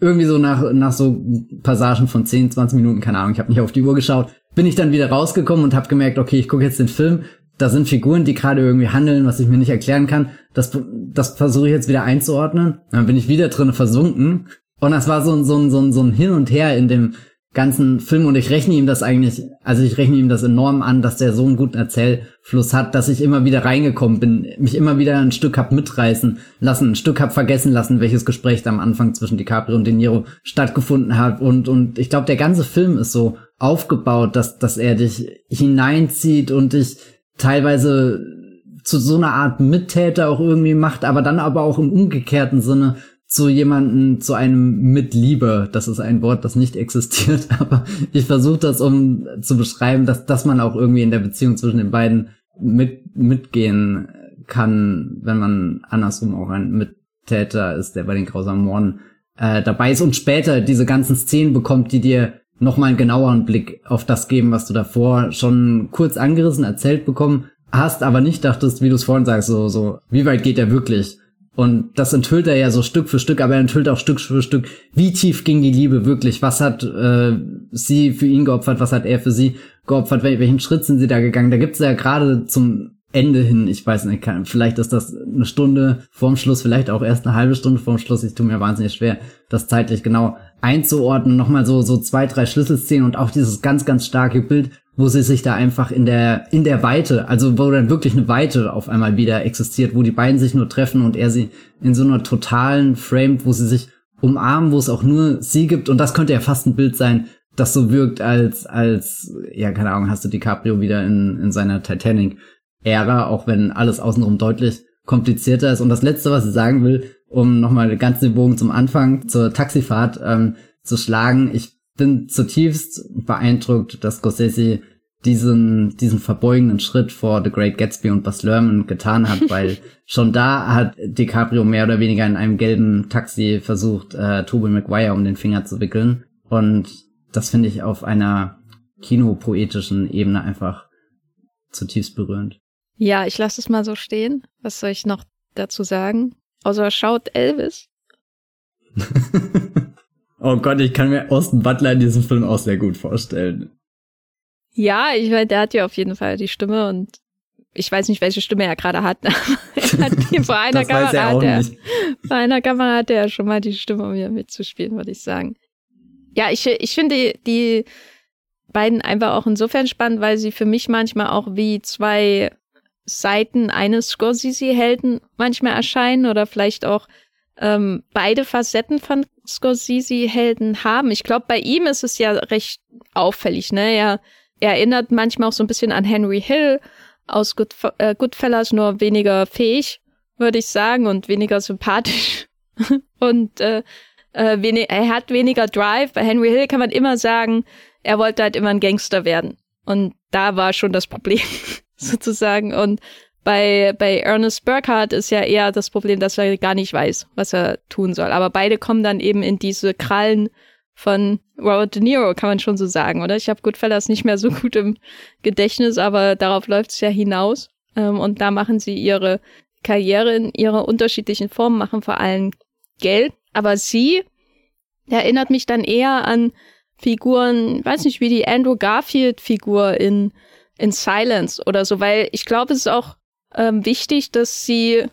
irgendwie so nach, nach so Passagen von 10, 20 Minuten, keine Ahnung, ich habe nicht auf die Uhr geschaut, bin ich dann wieder rausgekommen und habe gemerkt, okay, ich gucke jetzt den Film, da sind Figuren, die gerade irgendwie handeln, was ich mir nicht erklären kann. Das, das versuche ich jetzt wieder einzuordnen. Dann bin ich wieder drin versunken. Und das war so, so, so, so ein Hin und Her in dem, ganzen Film und ich rechne ihm das eigentlich, also ich rechne ihm das enorm an, dass der so einen guten Erzählfluss hat, dass ich immer wieder reingekommen bin, mich immer wieder ein Stück hab mitreißen lassen, ein Stück hab vergessen lassen, welches Gespräch da am Anfang zwischen DiCaprio und De Niro stattgefunden hat. Und und ich glaube, der ganze Film ist so aufgebaut, dass dass er dich hineinzieht und dich teilweise zu so einer Art Mittäter auch irgendwie macht, aber dann aber auch im umgekehrten Sinne zu jemanden, zu einem mit Liebe. Das ist ein Wort, das nicht existiert, [LAUGHS] aber ich versuche das, um zu beschreiben, dass, dass man auch irgendwie in der Beziehung zwischen den beiden mit, mitgehen kann, wenn man andersrum auch ein Mittäter ist, der bei den grausamen Morden äh, dabei ist und später diese ganzen Szenen bekommt, die dir nochmal einen genaueren Blick auf das geben, was du davor schon kurz angerissen erzählt bekommen hast, aber nicht dachtest, wie du es vorhin sagst, so, so, wie weit geht er wirklich? Und das enthüllt er ja so Stück für Stück, aber er enthüllt auch Stück für Stück, wie tief ging die Liebe wirklich? Was hat äh, sie für ihn geopfert? Was hat er für sie geopfert? Wel welchen Schritt sind sie da gegangen? Da gibt's ja gerade zum Ende hin, ich weiß nicht, kann, vielleicht ist das eine Stunde vorm Schluss, vielleicht auch erst eine halbe Stunde vorm Schluss. Ich tue mir wahnsinnig schwer, das zeitlich genau einzuordnen. Nochmal so, so zwei, drei Schlüsselszenen und auch dieses ganz, ganz starke Bild wo sie sich da einfach in der, in der Weite, also wo dann wirklich eine Weite auf einmal wieder existiert, wo die beiden sich nur treffen und er sie in so einer totalen Frame, wo sie sich umarmen, wo es auch nur sie gibt und das könnte ja fast ein Bild sein, das so wirkt als, als, ja, keine Ahnung, hast du DiCaprio wieder in, in seiner Titanic-Ära, auch wenn alles außenrum deutlich komplizierter ist. Und das Letzte, was ich sagen will, um nochmal ganz den Bogen zum Anfang zur Taxifahrt ähm, zu schlagen, ich bin zutiefst beeindruckt, dass Scorsese diesen, diesen verbeugenden Schritt vor The Great Gatsby und Bas Lerman getan hat, weil [LAUGHS] schon da hat DiCaprio mehr oder weniger in einem gelben Taxi versucht, äh, Tobey Maguire um den Finger zu wickeln. Und das finde ich auf einer kinopoetischen Ebene einfach zutiefst berührend. Ja, ich lasse es mal so stehen. Was soll ich noch dazu sagen? Außer schaut Elvis. [LAUGHS] Oh Gott, ich kann mir Austin Butler in diesem Film auch sehr gut vorstellen. Ja, ich meine, der hat ja auf jeden Fall die Stimme und ich weiß nicht, welche Stimme er gerade hat. [LAUGHS] er hat vor einer Kamera hat er, vor einer Kamera hat er schon mal die Stimme, um hier mitzuspielen, würde ich sagen. Ja, ich, ich finde die, die beiden einfach auch insofern spannend, weil sie für mich manchmal auch wie zwei Seiten eines Scorsese-Helden manchmal erscheinen oder vielleicht auch ähm, beide Facetten von Scorsese-Helden haben. Ich glaube, bei ihm ist es ja recht auffällig, ne? Er, er erinnert manchmal auch so ein bisschen an Henry Hill aus Good, äh, Goodfellas, nur weniger fähig, würde ich sagen, und weniger sympathisch. [LAUGHS] und äh, äh, er hat weniger Drive. Bei Henry Hill kann man immer sagen, er wollte halt immer ein Gangster werden. Und da war schon das Problem, [LAUGHS] sozusagen. Und bei, bei Ernest Burkhardt ist ja eher das Problem, dass er gar nicht weiß, was er tun soll. Aber beide kommen dann eben in diese Krallen von Robert De Niro, kann man schon so sagen, oder? Ich habe Goodfellas nicht mehr so gut im Gedächtnis, aber darauf läuft es ja hinaus. Ähm, und da machen sie ihre Karriere in ihrer unterschiedlichen Formen, machen vor allem Geld. Aber sie erinnert mich dann eher an Figuren, weiß nicht, wie die Andrew Garfield-Figur in, in Silence oder so, weil ich glaube, es ist auch ähm, wichtig, dass sie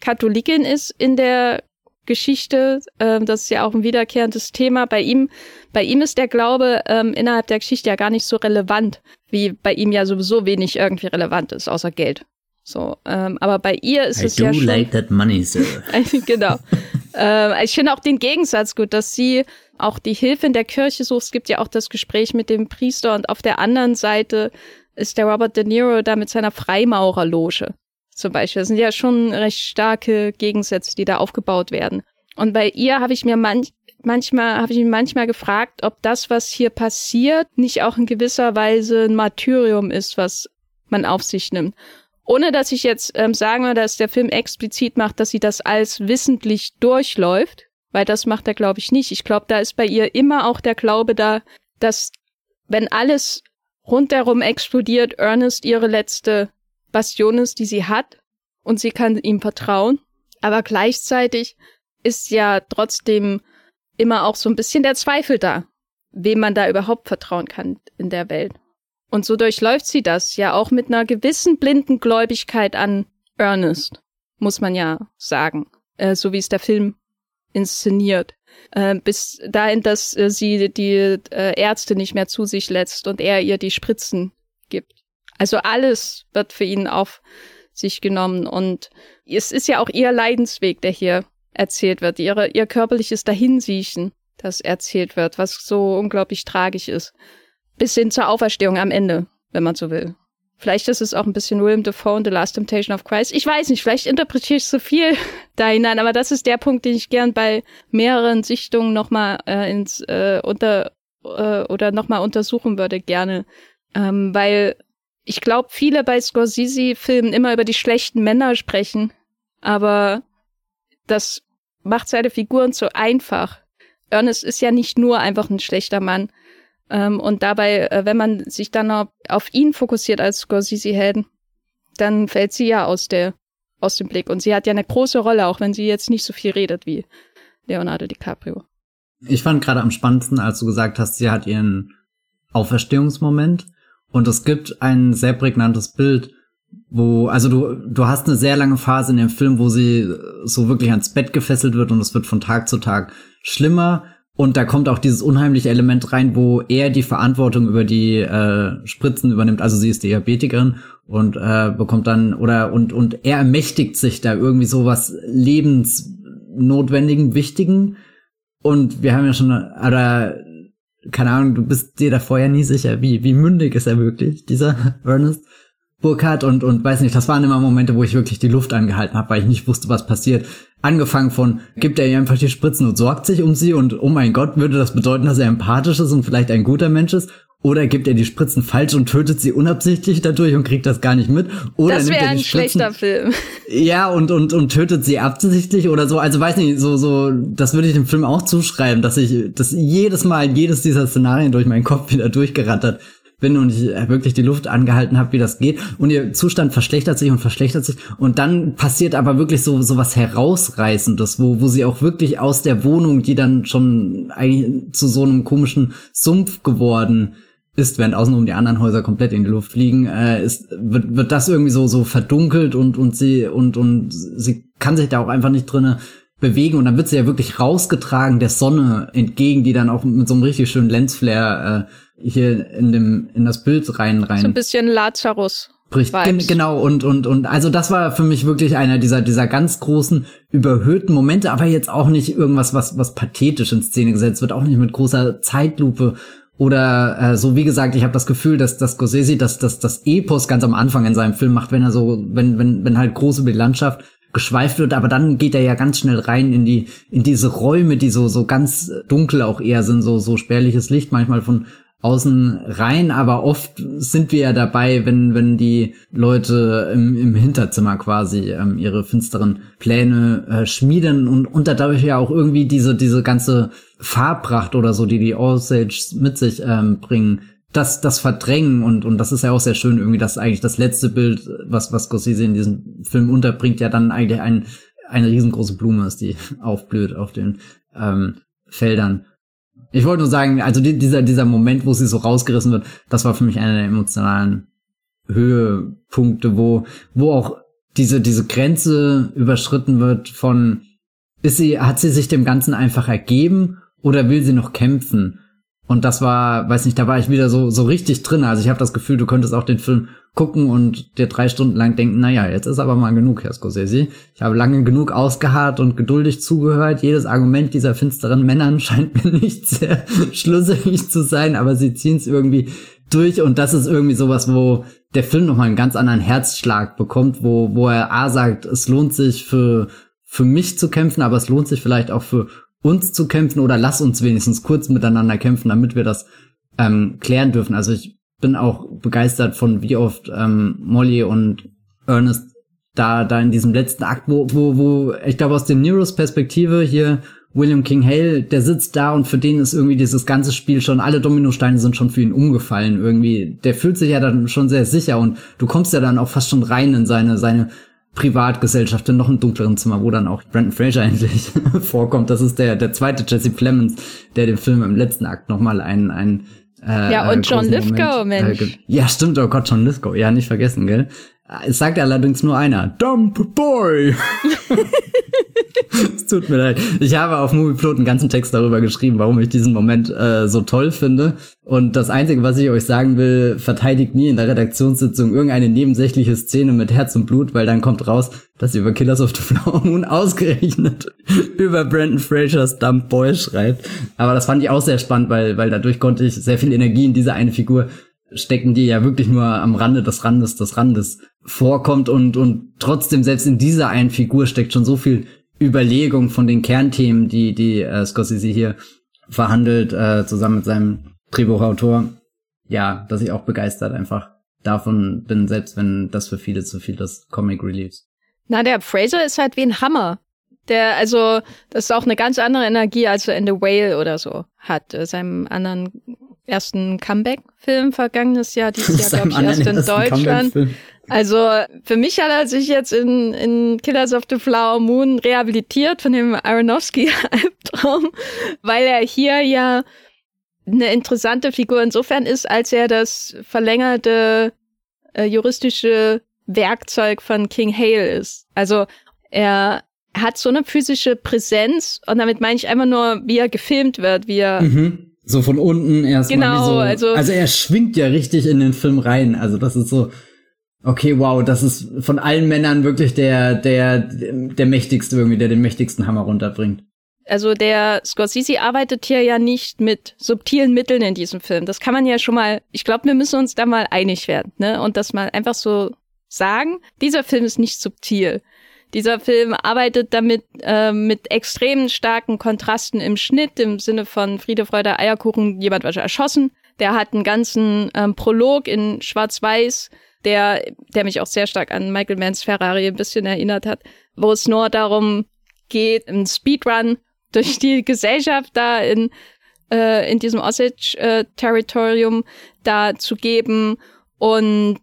Katholikin ist in der Geschichte. Ähm, das ist ja auch ein wiederkehrendes Thema. Bei ihm, bei ihm ist der Glaube ähm, innerhalb der Geschichte ja gar nicht so relevant, wie bei ihm ja sowieso wenig irgendwie relevant ist, außer Geld. So, ähm, aber bei ihr ist I es ja schon. like that money, sir. [LAUGHS] genau. ähm, ich finde auch den Gegensatz gut, dass sie auch die Hilfe in der Kirche sucht. Es gibt ja auch das Gespräch mit dem Priester und auf der anderen Seite ist der Robert De Niro da mit seiner Freimaurerloge zum Beispiel. Das sind ja schon recht starke Gegensätze, die da aufgebaut werden. Und bei ihr habe ich mir manch, manchmal, habe ich mich manchmal gefragt, ob das, was hier passiert, nicht auch in gewisser Weise ein Martyrium ist, was man auf sich nimmt. Ohne dass ich jetzt ähm, sagen würde, dass der Film explizit macht, dass sie das als wissentlich durchläuft, weil das macht er, glaube ich, nicht. Ich glaube, da ist bei ihr immer auch der Glaube da, dass wenn alles rundherum explodiert, Ernest ihre letzte Bastion ist, die sie hat und sie kann ihm vertrauen. Aber gleichzeitig ist ja trotzdem immer auch so ein bisschen der Zweifel da, wem man da überhaupt vertrauen kann in der Welt. Und so durchläuft sie das ja auch mit einer gewissen blinden Gläubigkeit an Ernest, muss man ja sagen, äh, so wie es der Film inszeniert. Äh, bis dahin, dass äh, sie die äh, Ärzte nicht mehr zu sich lässt und er ihr die Spritzen gibt. Also alles wird für ihn auf sich genommen und es ist ja auch ihr Leidensweg, der hier erzählt wird, ihre, ihr körperliches Dahinsiechen, das erzählt wird, was so unglaublich tragisch ist. Bis hin zur Auferstehung am Ende, wenn man so will. Vielleicht ist es auch ein bisschen William Defoe und The Last Temptation of Christ. Ich weiß nicht, vielleicht interpretiere ich zu viel [LAUGHS] da hinein, aber das ist der Punkt, den ich gern bei mehreren Sichtungen nochmal äh, ins äh, unter äh, oder nochmal untersuchen würde, gerne. Ähm, weil ich glaube, viele bei Scorsese-Filmen immer über die schlechten Männer sprechen, aber das macht seine Figuren so einfach. Ernest ist ja nicht nur einfach ein schlechter Mann. Ähm, und dabei, äh, wenn man sich dann auf, ihn fokussiert als Scorsese-Helden, dann fällt sie ja aus der aus dem Blick. Und sie hat ja eine große Rolle, auch wenn sie jetzt nicht so viel redet wie Leonardo DiCaprio. Ich fand gerade am spannendsten, als du gesagt hast, sie hat ihren Auferstehungsmoment. Und es gibt ein sehr prägnantes Bild, wo, also du, du hast eine sehr lange Phase in dem Film, wo sie so wirklich ans Bett gefesselt wird und es wird von Tag zu Tag schlimmer. Und da kommt auch dieses unheimliche Element rein, wo er die Verantwortung über die äh, Spritzen übernimmt. Also sie ist Diabetikerin und äh, bekommt dann oder und und er ermächtigt sich da irgendwie so was lebensnotwendigen, wichtigen. Und wir haben ja schon, oder keine Ahnung, du bist dir da vorher nie sicher, wie, wie mündig ist er wirklich, dieser [LAUGHS] Ernest Burkhardt und, und weiß nicht, das waren immer Momente, wo ich wirklich die Luft angehalten habe, weil ich nicht wusste, was passiert. Angefangen von, gibt er ihr einfach die Spritzen und sorgt sich um sie und oh mein Gott, würde das bedeuten, dass er empathisch ist und vielleicht ein guter Mensch ist? Oder gibt er die Spritzen falsch und tötet sie unabsichtlich dadurch und kriegt das gar nicht mit? Oder das wäre ein Spritzen, schlechter Film. [LAUGHS] Ja, und, und, und tötet sie absichtlich oder so. Also weiß nicht, so, so, das würde ich dem Film auch zuschreiben, dass ich, dass jedes Mal jedes dieser Szenarien durch meinen Kopf [LAUGHS] wieder durchgerattert bin und ich wirklich die Luft angehalten habe, wie das geht. Und ihr Zustand verschlechtert sich und verschlechtert sich. Und dann passiert aber wirklich so, so was Herausreißendes, wo, wo sie auch wirklich aus der Wohnung, die dann schon eigentlich zu so einem komischen Sumpf geworden ist, während außenrum die anderen Häuser komplett in die Luft fliegen, äh, ist, wird, wird das irgendwie so, so verdunkelt und, und sie, und, und sie kann sich da auch einfach nicht drinnen bewegen und dann wird sie ja wirklich rausgetragen der Sonne entgegen, die dann auch mit so einem richtig schönen Lensflare äh, hier in dem in das Bild rein rein. So ein bisschen Lazarus. Bricht. Gen genau und und und also das war für mich wirklich einer dieser dieser ganz großen überhöhten Momente, aber jetzt auch nicht irgendwas was was pathetisch in Szene gesetzt wird, auch nicht mit großer Zeitlupe oder äh, so wie gesagt, ich habe das Gefühl, dass das Scorsese das das das Epos ganz am Anfang in seinem Film macht, wenn er so wenn wenn wenn halt groß über die Landschaft geschweift wird, aber dann geht er ja ganz schnell rein in die in diese Räume, die so so ganz dunkel auch eher sind, so so spärliches Licht manchmal von außen rein, aber oft sind wir ja dabei, wenn, wenn die Leute im, im Hinterzimmer quasi ähm, ihre finsteren Pläne äh, schmieden und, und dadurch ja auch irgendwie diese, diese ganze Farbpracht oder so, die die Osage mit sich ähm, bringen, das, das verdrängen und, und das ist ja auch sehr schön irgendwie, dass eigentlich das letzte Bild, was, was Scorsese in diesem Film unterbringt, ja dann eigentlich ein, eine riesengroße Blume ist, die [LAUGHS] aufblüht auf den ähm, Feldern. Ich wollte nur sagen, also die, dieser, dieser Moment, wo sie so rausgerissen wird, das war für mich einer der emotionalen Höhepunkte, wo, wo auch diese, diese Grenze überschritten wird von, ist sie, hat sie sich dem Ganzen einfach ergeben oder will sie noch kämpfen? Und das war, weiß nicht, da war ich wieder so, so richtig drin. Also ich habe das Gefühl, du könntest auch den Film gucken und dir drei Stunden lang denken, naja, jetzt ist aber mal genug, Herr Scorsese. Ich habe lange genug ausgeharrt und geduldig zugehört. Jedes Argument dieser finsteren Männern [LAUGHS] scheint mir nicht sehr [LAUGHS] schlüssig zu sein, aber sie ziehen es irgendwie durch und das ist irgendwie sowas, wo der Film nochmal einen ganz anderen Herzschlag bekommt, wo, wo er A sagt, es lohnt sich für, für mich zu kämpfen, aber es lohnt sich vielleicht auch für uns zu kämpfen oder lass uns wenigstens kurz miteinander kämpfen, damit wir das ähm, klären dürfen. Also ich bin auch begeistert von wie oft ähm, Molly und Ernest da da in diesem letzten Akt, wo wo wo ich glaube aus dem Neros Perspektive hier William King Hale, der sitzt da und für den ist irgendwie dieses ganze Spiel schon, alle Dominosteine sind schon für ihn umgefallen irgendwie. Der fühlt sich ja dann schon sehr sicher und du kommst ja dann auch fast schon rein in seine, seine Privatgesellschaft in noch einem dunkleren Zimmer, wo dann auch Brandon Fraser [LAUGHS] endlich vorkommt. Das ist der, der zweite Jesse Plemons, der dem Film im letzten Akt nochmal einen, einen äh, ja, und John Lithgow, Mensch. Äh, ja, stimmt, oh Gott, John Lithgow. Ja, nicht vergessen, gell? Es sagt allerdings nur einer. Dump Boy! [LAUGHS] es tut mir leid. Ich habe auf Movieplot einen ganzen Text darüber geschrieben, warum ich diesen Moment äh, so toll finde. Und das Einzige, was ich euch sagen will, verteidigt nie in der Redaktionssitzung irgendeine nebensächliche Szene mit Herz und Blut, weil dann kommt raus, dass sie über Killers of the Flower Moon [LAUGHS] ausgerechnet über Brandon Frasers Dump Boy schreibt. Aber das fand ich auch sehr spannend, weil, weil dadurch konnte ich sehr viel Energie in diese eine Figur stecken, die ja wirklich nur am Rande des Randes des Randes vorkommt und, und trotzdem selbst in dieser einen Figur steckt schon so viel Überlegung von den Kernthemen, die, die äh, Scorsese hier verhandelt, äh, zusammen mit seinem Drehbuchautor. Ja, dass ich auch begeistert einfach davon bin, selbst wenn das für viele zu viel ist, Comic Reliefs. Na, der Fraser ist halt wie ein Hammer. Der, also, das ist auch eine ganz andere Energie, als er in The Whale oder so hat, äh, seinem anderen ersten Comeback-Film vergangenes Jahr, dieses [LAUGHS] Jahr, glaube ich, erst in Deutschland. Also für mich hat er sich jetzt in, in Killers of the Flower Moon rehabilitiert von dem Aronofsky-Albtraum, weil er hier ja eine interessante Figur insofern ist, als er das verlängerte äh, juristische Werkzeug von King Hale ist. Also er hat so eine physische Präsenz und damit meine ich einfach nur, wie er gefilmt wird, wie er mhm. So von unten erstmal. Genau, so, also. Also er schwingt ja richtig in den Film rein. Also das ist so, okay, wow, das ist von allen Männern wirklich der, der, der mächtigste irgendwie, der den mächtigsten Hammer runterbringt. Also der Scorsese arbeitet hier ja nicht mit subtilen Mitteln in diesem Film. Das kann man ja schon mal, ich glaube, wir müssen uns da mal einig werden, ne? Und das mal einfach so sagen. Dieser Film ist nicht subtil. Dieser Film arbeitet damit äh, mit extrem starken Kontrasten im Schnitt, im Sinne von Friede, Freude, Eierkuchen, jemand war schon erschossen. Der hat einen ganzen ähm, Prolog in Schwarz-Weiß, der, der mich auch sehr stark an Michael Manns Ferrari ein bisschen erinnert hat, wo es nur darum geht, einen Speedrun durch die Gesellschaft da in, äh, in diesem Osage-Territorium äh, da zu geben und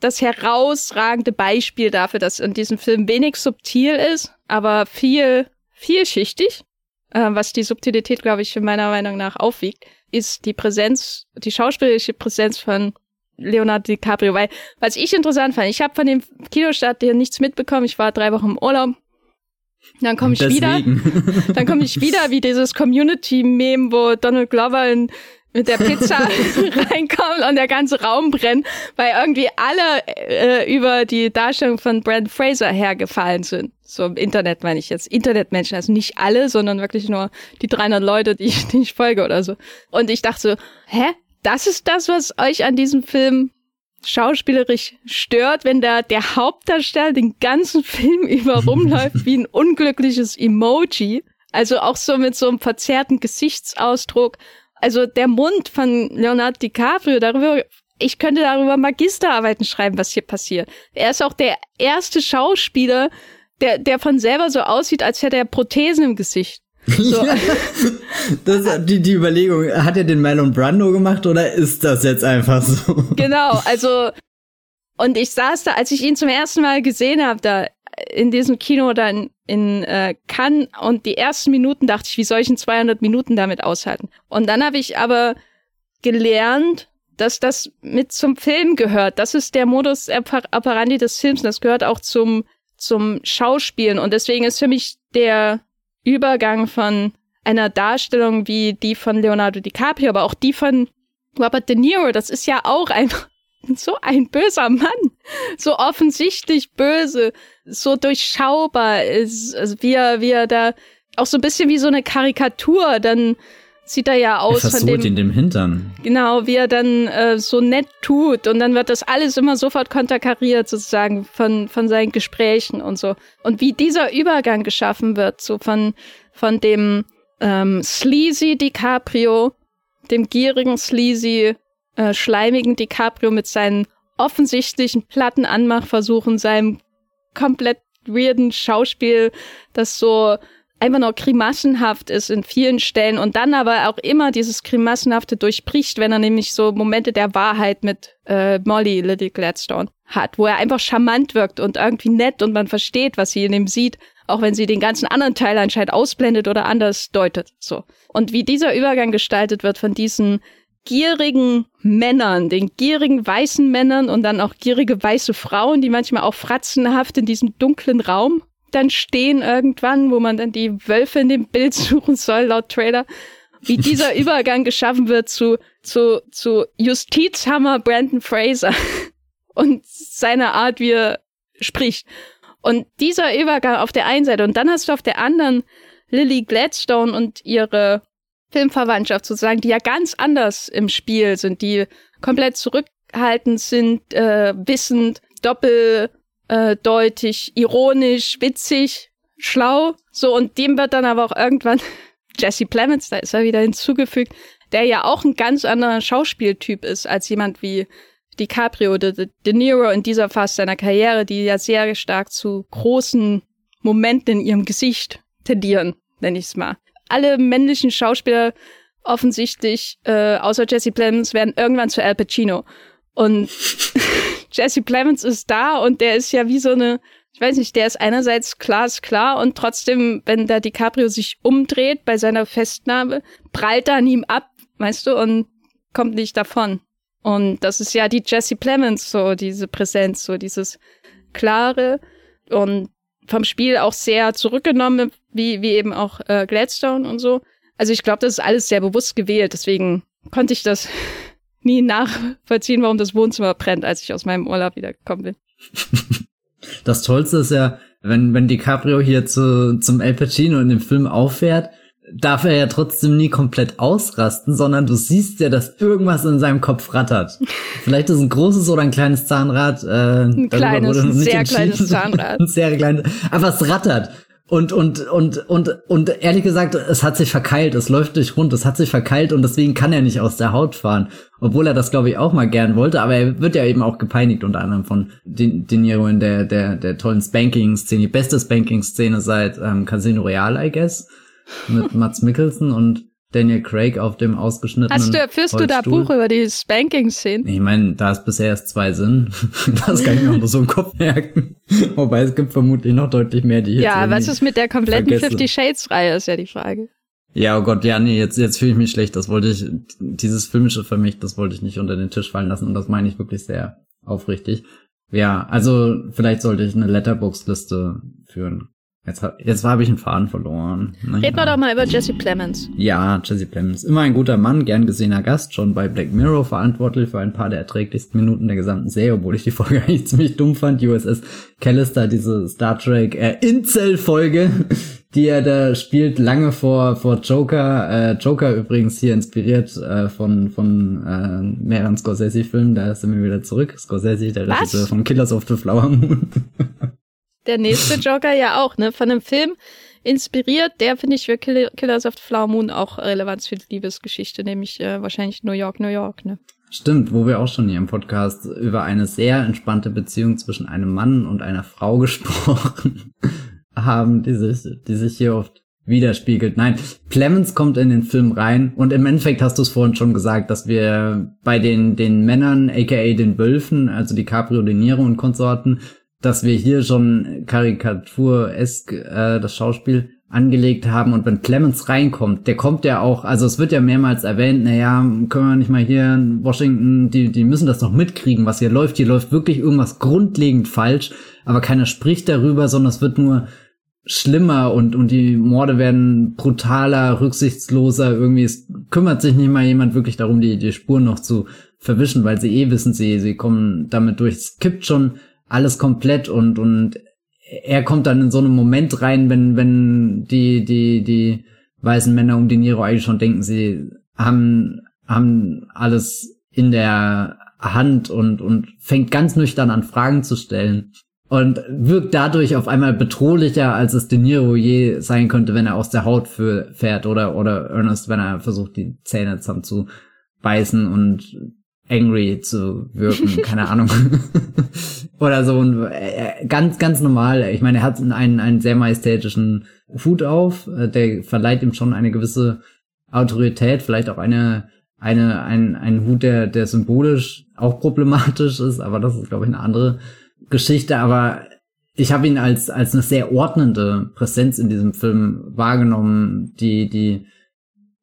das herausragende Beispiel dafür, dass in diesem Film wenig subtil ist, aber viel vielschichtig, äh, was die Subtilität, glaube ich, meiner Meinung nach aufwiegt, ist die Präsenz, die schauspielerische Präsenz von Leonardo DiCaprio. Weil, was ich interessant fand, ich habe von dem Kinostart hier nichts mitbekommen. Ich war drei Wochen im Urlaub. Dann komme ich Deswegen. wieder. [LAUGHS] Dann komme ich wieder wie dieses Community-Meme, wo Donald Glover in mit der Pizza [LAUGHS] [LAUGHS] reinkommt und der ganze Raum brennt, weil irgendwie alle äh, über die Darstellung von Brent Fraser hergefallen sind. So im Internet meine ich jetzt. Internetmenschen, also nicht alle, sondern wirklich nur die 300 Leute, die ich, die ich folge oder so. Und ich dachte so, hä? Das ist das, was euch an diesem Film schauspielerisch stört, wenn da der Hauptdarsteller den ganzen [LAUGHS] Film über rumläuft wie ein unglückliches Emoji. Also auch so mit so einem verzerrten Gesichtsausdruck also der Mund von Leonardo DiCaprio, darüber, ich könnte darüber Magisterarbeiten schreiben, was hier passiert. Er ist auch der erste Schauspieler, der, der von selber so aussieht, als hätte er Prothesen im Gesicht. So. das die, die Überlegung, hat er den Marlon Brando gemacht oder ist das jetzt einfach so? Genau, also und ich saß da, als ich ihn zum ersten Mal gesehen habe, da in diesem Kino dann in äh, Cannes und die ersten Minuten dachte ich, wie soll ich in 200 Minuten damit aushalten? Und dann habe ich aber gelernt, dass das mit zum Film gehört. Das ist der Modus operandi des Films. Das gehört auch zum, zum Schauspielen. Und deswegen ist für mich der Übergang von einer Darstellung wie die von Leonardo DiCaprio, aber auch die von Robert De Niro, das ist ja auch einfach [LAUGHS] so ein böser Mann. So offensichtlich böse, so durchschaubar ist, also wie er, wie er da auch so ein bisschen wie so eine Karikatur dann sieht er ja aus er von dem in dem Hintern. Genau, wie er dann äh, so nett tut und dann wird das alles immer sofort konterkariert sozusagen von von seinen Gesprächen und so und wie dieser Übergang geschaffen wird so von von dem ähm, sleazy DiCaprio, dem gierigen sleazy äh, schleimigen DiCaprio mit seinen offensichtlichen platten Anmachversuchen, seinem komplett weirden Schauspiel, das so einfach nur grimassenhaft ist in vielen Stellen und dann aber auch immer dieses grimassenhafte durchbricht, wenn er nämlich so Momente der Wahrheit mit äh, Molly Lily Gladstone hat, wo er einfach charmant wirkt und irgendwie nett und man versteht, was sie in ihm sieht, auch wenn sie den ganzen anderen Teil anscheinend ausblendet oder anders deutet. So. Und wie dieser Übergang gestaltet wird von diesen gierigen Männern, den gierigen weißen Männern und dann auch gierige weiße Frauen, die manchmal auch fratzenhaft in diesem dunklen Raum dann stehen irgendwann, wo man dann die Wölfe in dem Bild [LAUGHS] suchen soll, laut Trailer, wie dieser [LAUGHS] Übergang geschaffen wird zu, zu, zu Justizhammer Brandon Fraser [LAUGHS] und seiner Art, wie er spricht. Und dieser Übergang auf der einen Seite und dann hast du auf der anderen Lily Gladstone und ihre Filmverwandtschaft sozusagen, die ja ganz anders im Spiel sind, die komplett zurückhaltend sind, äh, wissend, doppel äh, deutlich, ironisch, witzig, schlau. So, und dem wird dann aber auch irgendwann [LAUGHS] Jesse Plemons, da ist er wieder hinzugefügt, der ja auch ein ganz anderer Schauspieltyp ist als jemand wie DiCaprio, De, De, De Niro in dieser Phase seiner Karriere, die ja sehr stark zu großen Momenten in ihrem Gesicht tendieren, nenne ich es mal. Alle männlichen Schauspieler offensichtlich, äh, außer Jesse Plemons, werden irgendwann zu Al Pacino. Und Jesse Plemons ist da und der ist ja wie so eine, ich weiß nicht, der ist einerseits klar ist klar und trotzdem, wenn der DiCaprio sich umdreht bei seiner Festnahme, prallt er an ihm ab, weißt du, und kommt nicht davon. Und das ist ja die Jesse Plemons, so diese Präsenz, so dieses klare und vom Spiel auch sehr zurückgenommen, wie, wie eben auch äh, Gladstone und so. Also ich glaube, das ist alles sehr bewusst gewählt, deswegen konnte ich das nie nachvollziehen, warum das Wohnzimmer brennt, als ich aus meinem Urlaub wiedergekommen bin. [LAUGHS] Das Tollste ist ja, wenn, wenn DiCaprio hier zu, zum El Pacino in dem Film auffährt, darf er ja trotzdem nie komplett ausrasten, sondern du siehst ja, dass irgendwas in seinem Kopf rattert. [LAUGHS] Vielleicht ist ein großes oder ein kleines Zahnrad. Äh, ein kleines, ein sehr kleines Zahnrad. [LAUGHS] ein sehr kleines, aber es rattert. Und, und, und, und, und ehrlich gesagt, es hat sich verkeilt, es läuft durch rund, es hat sich verkeilt und deswegen kann er nicht aus der Haut fahren. Obwohl er das, glaube ich, auch mal gern wollte, aber er wird ja eben auch gepeinigt, unter anderem von De, De Niro in der, der, der tollen Spanking-Szene, die beste Spanking-Szene seit ähm, Casino Real, I guess, mit Mats Mikkelsen. Und Daniel Craig auf dem ausgeschnittenen Hast du, führst Holzstuhl. du da Buch über die Spanking-Szenen? Ich meine, da es bisher erst zwei sind, [LAUGHS] das kann ich mir auch nur so im Kopf merken. [LAUGHS] Wobei es gibt vermutlich noch deutlich mehr, die ich Ja, was ist mit der kompletten vergesse. Fifty Shades-Reihe, ist ja die Frage. Ja, oh Gott, ja, nee, jetzt, jetzt fühle ich mich schlecht. Das wollte ich, dieses filmische für mich, das wollte ich nicht unter den Tisch fallen lassen und das meine ich wirklich sehr aufrichtig. Ja, also vielleicht sollte ich eine Letterbox-Liste führen. Jetzt, jetzt habe ich einen Faden verloren. Naja. Reden wir doch mal über Jesse Plemons. Ja, Jesse Plemons. Immer ein guter Mann, gern gesehener Gast, schon bei Black Mirror verantwortlich für ein paar der erträglichsten Minuten der gesamten Serie, obwohl ich die Folge [LAUGHS] eigentlich ziemlich dumm fand. USS Callister, diese Star Trek äh, Incel-Folge, [LAUGHS] die er da spielt, lange vor, vor Joker. Äh, Joker übrigens hier inspiriert äh, von, von äh, mehreren Scorsese-Filmen. Da sind wir wieder zurück. Scorsese, der Regisseur von Killers of the Flower Moon. [LAUGHS] Der nächste Joker ja auch, ne? Von einem Film inspiriert, der finde ich für Kill Killers of the Flower Moon auch Relevanz für die Liebesgeschichte, nämlich äh, wahrscheinlich New York, New York, ne? Stimmt, wo wir auch schon hier im Podcast über eine sehr entspannte Beziehung zwischen einem Mann und einer Frau [LAUGHS] gesprochen haben, die sich, die sich hier oft widerspiegelt. Nein, Clemens kommt in den Film rein und im Endeffekt hast du es vorhin schon gesagt, dass wir bei den, den Männern, aka den Wölfen, also die Niro und Konsorten, dass wir hier schon karikaturesk äh, das Schauspiel angelegt haben und wenn Clemens reinkommt, der kommt ja auch, also es wird ja mehrmals erwähnt, naja, können wir nicht mal hier in Washington, die, die müssen das noch mitkriegen, was hier läuft. Hier läuft wirklich irgendwas grundlegend falsch, aber keiner spricht darüber, sondern es wird nur schlimmer und, und die Morde werden brutaler, rücksichtsloser, irgendwie, es kümmert sich nicht mal jemand wirklich darum, die, die Spuren noch zu verwischen, weil sie eh wissen, sie, sie kommen damit durch. Es kippt schon alles komplett und, und er kommt dann in so einen Moment rein, wenn, wenn die, die, die weißen Männer um die Niro eigentlich schon denken, sie haben, haben alles in der Hand und, und fängt ganz nüchtern an, Fragen zu stellen. Und wirkt dadurch auf einmal bedrohlicher, als es De Niro je sein könnte, wenn er aus der Haut fährt oder, oder Ernest, wenn er versucht, die Zähne zusammen zu beißen und angry zu wirken, [LAUGHS] keine Ahnung. [LAUGHS] Oder so ein, äh, ganz, ganz normal. Ich meine, er hat einen, einen sehr majestätischen Hut auf, äh, der verleiht ihm schon eine gewisse Autorität, vielleicht auch eine, eine, ein, ein Hut, der, der symbolisch auch problematisch ist, aber das ist, glaube ich, eine andere Geschichte. Aber ich habe ihn als, als eine sehr ordnende Präsenz in diesem Film wahrgenommen, die, die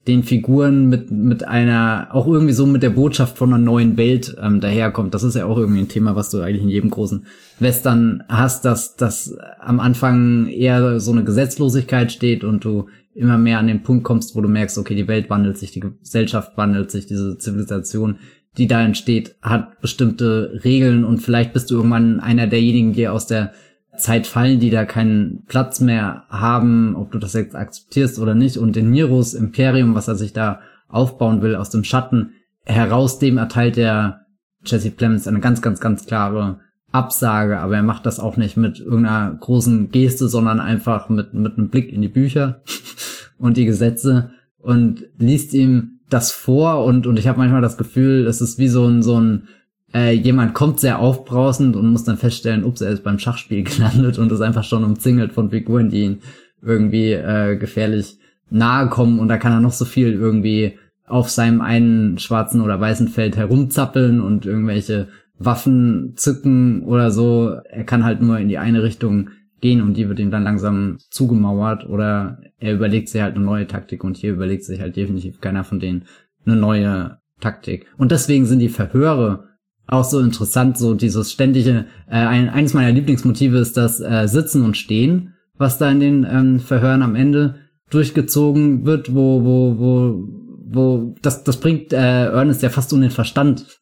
den Figuren mit, mit einer, auch irgendwie so mit der Botschaft von einer neuen Welt ähm, daherkommt. Das ist ja auch irgendwie ein Thema, was du eigentlich in jedem großen Western hast, dass, dass am Anfang eher so eine Gesetzlosigkeit steht und du immer mehr an den Punkt kommst, wo du merkst, okay, die Welt wandelt sich, die Gesellschaft wandelt sich, diese Zivilisation, die da entsteht, hat bestimmte Regeln und vielleicht bist du irgendwann einer derjenigen, die aus der Zeit fallen, die da keinen Platz mehr haben, ob du das jetzt akzeptierst oder nicht. Und in Niros Imperium, was er sich da aufbauen will, aus dem Schatten heraus, dem erteilt er Jesse Plemons eine ganz, ganz, ganz klare Absage, aber er macht das auch nicht mit irgendeiner großen Geste, sondern einfach mit, mit einem Blick in die Bücher [LAUGHS] und die Gesetze und liest ihm das vor und, und ich habe manchmal das Gefühl, es ist wie so ein, so ein äh, jemand kommt sehr aufbrausend und muss dann feststellen, ups, er ist beim Schachspiel [LAUGHS] gelandet und ist einfach schon umzingelt von Figuren, die ihn irgendwie äh, gefährlich nahe kommen und da kann er noch so viel irgendwie auf seinem einen schwarzen oder weißen Feld herumzappeln und irgendwelche Waffen zücken oder so. Er kann halt nur in die eine Richtung gehen und die wird ihm dann langsam zugemauert oder er überlegt sich halt eine neue Taktik und hier überlegt sich halt definitiv keiner von denen eine neue Taktik. Und deswegen sind die Verhöre auch so interessant, so dieses ständige, äh, ein, eines meiner Lieblingsmotive ist das äh, Sitzen und Stehen, was da in den ähm, Verhören am Ende durchgezogen wird, wo, wo, wo, wo, das, das bringt äh, Ernest ja fast um den Verstand,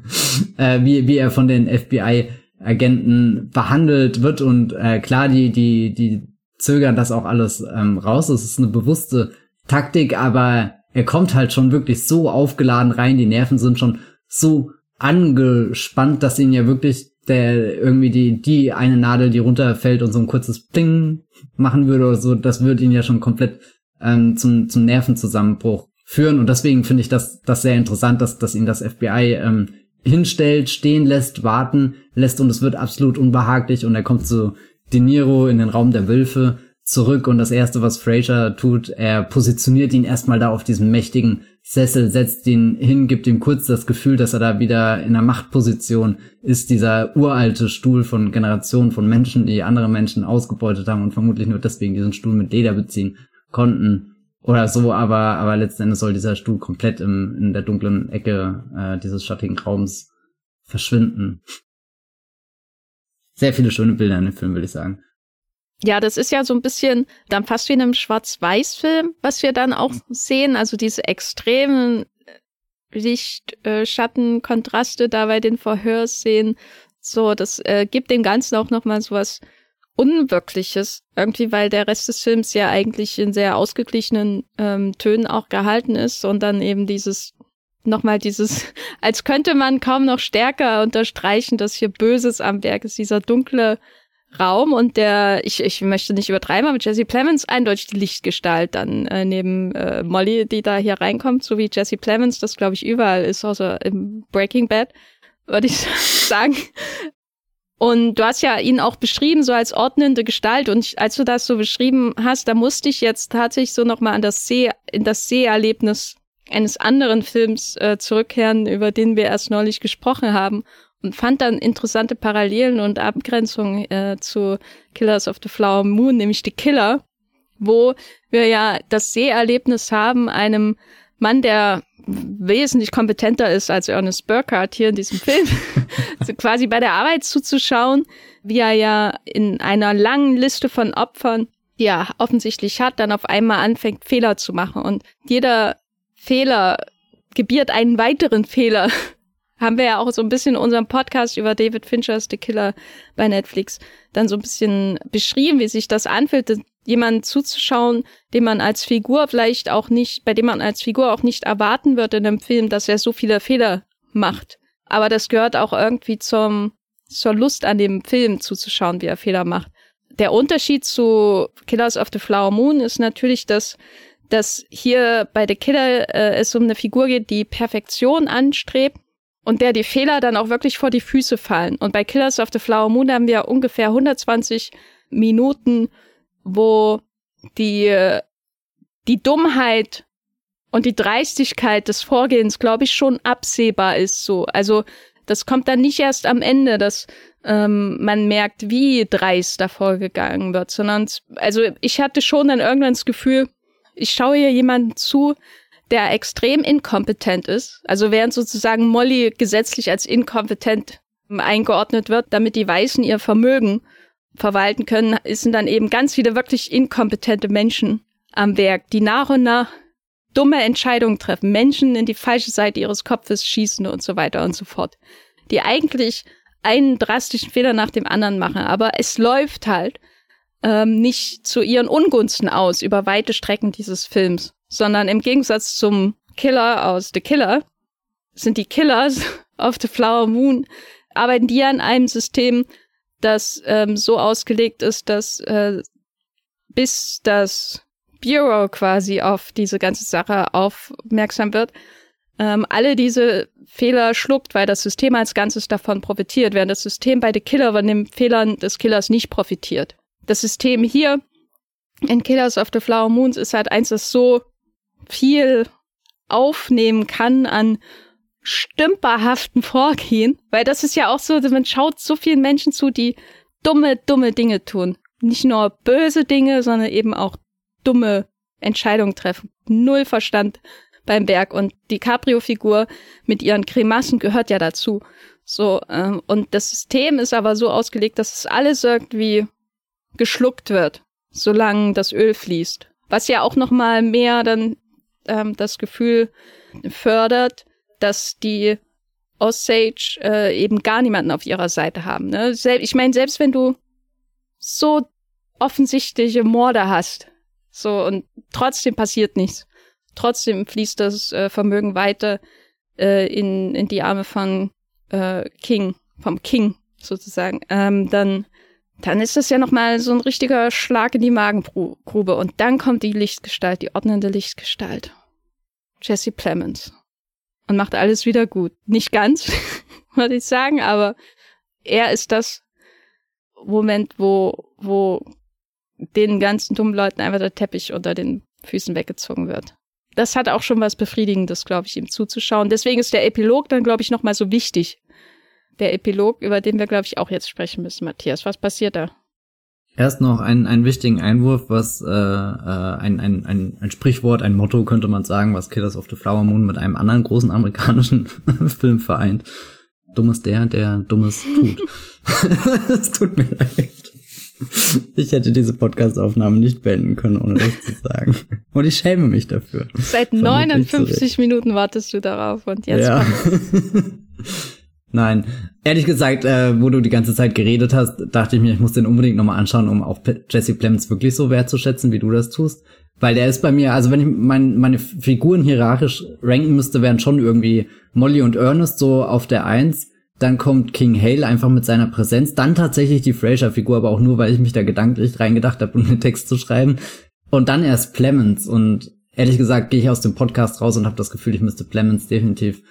[LAUGHS] äh, wie, wie er von den FBI-Agenten behandelt wird und äh, klar, die, die, die zögern das auch alles ähm, raus, das ist eine bewusste Taktik, aber er kommt halt schon wirklich so aufgeladen rein, die Nerven sind schon so angespannt, dass ihn ja wirklich der irgendwie die die eine Nadel, die runterfällt und so ein kurzes Pling machen würde oder so, das würde ihn ja schon komplett ähm, zum zum Nervenzusammenbruch führen. Und deswegen finde ich das das sehr interessant, dass dass ihn das FBI ähm, hinstellt, stehen lässt, warten lässt und es wird absolut unbehaglich und er kommt zu De Niro in den Raum der Wölfe zurück und das erste, was Fraser tut, er positioniert ihn erstmal da auf diesem mächtigen Sessel, setzt ihn hin, gibt ihm kurz das Gefühl, dass er da wieder in einer Machtposition ist, dieser uralte Stuhl von Generationen von Menschen, die andere Menschen ausgebeutet haben und vermutlich nur deswegen diesen Stuhl mit Leder beziehen konnten oder so, aber, aber letzten Endes soll dieser Stuhl komplett im, in der dunklen Ecke äh, dieses schattigen Raums verschwinden. Sehr viele schöne Bilder in dem Film, würde ich sagen. Ja, das ist ja so ein bisschen dann fast wie in einem Schwarz-Weiß-Film, was wir dann auch sehen. Also diese extremen äh, Licht, äh, Schatten, Kontraste da bei den Verhörszenen. So, das äh, gibt dem Ganzen auch nochmal so was Unwirkliches. Irgendwie, weil der Rest des Films ja eigentlich in sehr ausgeglichenen ähm, Tönen auch gehalten ist und dann eben dieses nochmal dieses, [LAUGHS] als könnte man kaum noch stärker unterstreichen, dass hier Böses am Werk ist, dieser dunkle Raum und der, ich, ich möchte nicht übertreiben, aber Jesse Plemons eindeutig die Lichtgestalt dann äh, neben äh, Molly, die da hier reinkommt, so wie Jesse Plemons, das glaube ich überall ist, außer im Breaking Bad, würde ich [LAUGHS] sagen. Und du hast ja ihn auch beschrieben, so als ordnende Gestalt. Und ich, als du das so beschrieben hast, da musste ich jetzt tatsächlich so nochmal an das See, in das Seherlebnis eines anderen Films äh, zurückkehren, über den wir erst neulich gesprochen haben. Und fand dann interessante Parallelen und Abgrenzungen äh, zu Killers of the Flower Moon, nämlich die Killer, wo wir ja das Seherlebnis haben, einem Mann, der wesentlich kompetenter ist als Ernest Burkhardt hier in diesem [LAUGHS] Film, [LAUGHS] also quasi bei der Arbeit zuzuschauen, wie er ja in einer langen Liste von Opfern, die er offensichtlich hat, dann auf einmal anfängt, Fehler zu machen. Und jeder Fehler gebiert einen weiteren Fehler. Haben wir ja auch so ein bisschen in unserem Podcast über David Finchers The Killer bei Netflix dann so ein bisschen beschrieben, wie sich das anfühlt, jemanden zuzuschauen, den man als Figur vielleicht auch nicht, bei dem man als Figur auch nicht erwarten wird in einem Film, dass er so viele Fehler macht. Aber das gehört auch irgendwie zum, zur Lust an dem Film zuzuschauen, wie er Fehler macht. Der Unterschied zu Killers of the Flower Moon ist natürlich, dass dass hier bei The Killer äh, es um eine Figur geht, die Perfektion anstrebt und der die Fehler dann auch wirklich vor die Füße fallen. Und bei Killers of the Flower Moon haben wir ungefähr 120 Minuten, wo die, die Dummheit und die Dreistigkeit des Vorgehens, glaube ich, schon absehbar ist so. Also das kommt dann nicht erst am Ende, dass ähm, man merkt, wie dreist da vorgegangen wird, sondern also ich hatte schon dann irgendwann das Gefühl, ich schaue hier jemanden zu, der extrem inkompetent ist. Also während sozusagen Molly gesetzlich als inkompetent eingeordnet wird, damit die Weißen ihr Vermögen verwalten können, sind dann eben ganz viele wirklich inkompetente Menschen am Werk, die nach und nach dumme Entscheidungen treffen, Menschen in die falsche Seite ihres Kopfes schießen und so weiter und so fort, die eigentlich einen drastischen Fehler nach dem anderen machen, aber es läuft halt ähm, nicht zu ihren Ungunsten aus über weite Strecken dieses Films, sondern im Gegensatz zum Killer aus The Killer sind die Killers [LAUGHS] auf The Flower Moon, arbeiten die an einem System, das ähm, so ausgelegt ist, dass äh, bis das Bureau quasi auf diese ganze Sache aufmerksam wird, ähm, alle diese Fehler schluckt, weil das System als Ganzes davon profitiert, während das System bei The Killer von den Fehlern des Killers nicht profitiert. Das System hier in Killers of the Flower Moons ist halt eins, das so viel aufnehmen kann an stümperhaften Vorgehen, weil das ist ja auch so, man schaut so vielen Menschen zu, die dumme, dumme Dinge tun. Nicht nur böse Dinge, sondern eben auch dumme Entscheidungen treffen. Null Verstand beim Berg. Und die Cabrio-Figur mit ihren Kremassen gehört ja dazu. So, ähm, und das System ist aber so ausgelegt, dass es alles irgendwie geschluckt wird, solange das Öl fließt. Was ja auch noch mal mehr dann ähm, das Gefühl fördert, dass die Osage äh, eben gar niemanden auf ihrer Seite haben. Ne? ich meine, selbst wenn du so offensichtliche Morde hast, so und trotzdem passiert nichts, trotzdem fließt das äh, Vermögen weiter äh, in in die Arme von äh, King, vom King sozusagen, ähm, dann dann ist das ja nochmal so ein richtiger Schlag in die Magengrube. Und dann kommt die Lichtgestalt, die ordnende Lichtgestalt. Jesse Plemons. Und macht alles wieder gut. Nicht ganz, [LAUGHS] würde ich sagen, aber er ist das Moment, wo, wo den ganzen dummen Leuten einfach der Teppich unter den Füßen weggezogen wird. Das hat auch schon was Befriedigendes, glaube ich, ihm zuzuschauen. Deswegen ist der Epilog dann, glaube ich, nochmal so wichtig, der Epilog, über den wir, glaube ich, auch jetzt sprechen müssen, Matthias. Was passiert da? Erst noch einen, einen wichtigen Einwurf, was äh, äh, ein, ein, ein, ein Sprichwort, ein Motto könnte man sagen, was Killers of the Flower Moon mit einem anderen großen amerikanischen [LAUGHS] Film vereint. Dumm ist der, der Dummes tut. [LAUGHS] Es tut mir leid. Ich hätte diese Podcast-Aufnahme nicht beenden können, ohne das zu sagen. Und ich schäme mich dafür. Seit 59 Minuten wartest du darauf und jetzt. Ja. [LAUGHS] Nein, ehrlich gesagt, äh, wo du die ganze Zeit geredet hast, dachte ich mir, ich muss den unbedingt nochmal anschauen, um auch Jesse Plemons wirklich so wertzuschätzen, wie du das tust. Weil der ist bei mir, also wenn ich mein, meine Figuren hierarchisch ranken müsste, wären schon irgendwie Molly und Ernest so auf der Eins. Dann kommt King Hale einfach mit seiner Präsenz. Dann tatsächlich die Fraser-Figur, aber auch nur, weil ich mich da gedanklich reingedacht habe, um den Text zu schreiben. Und dann erst Plemons. Und ehrlich gesagt gehe ich aus dem Podcast raus und habe das Gefühl, ich müsste Plemons definitiv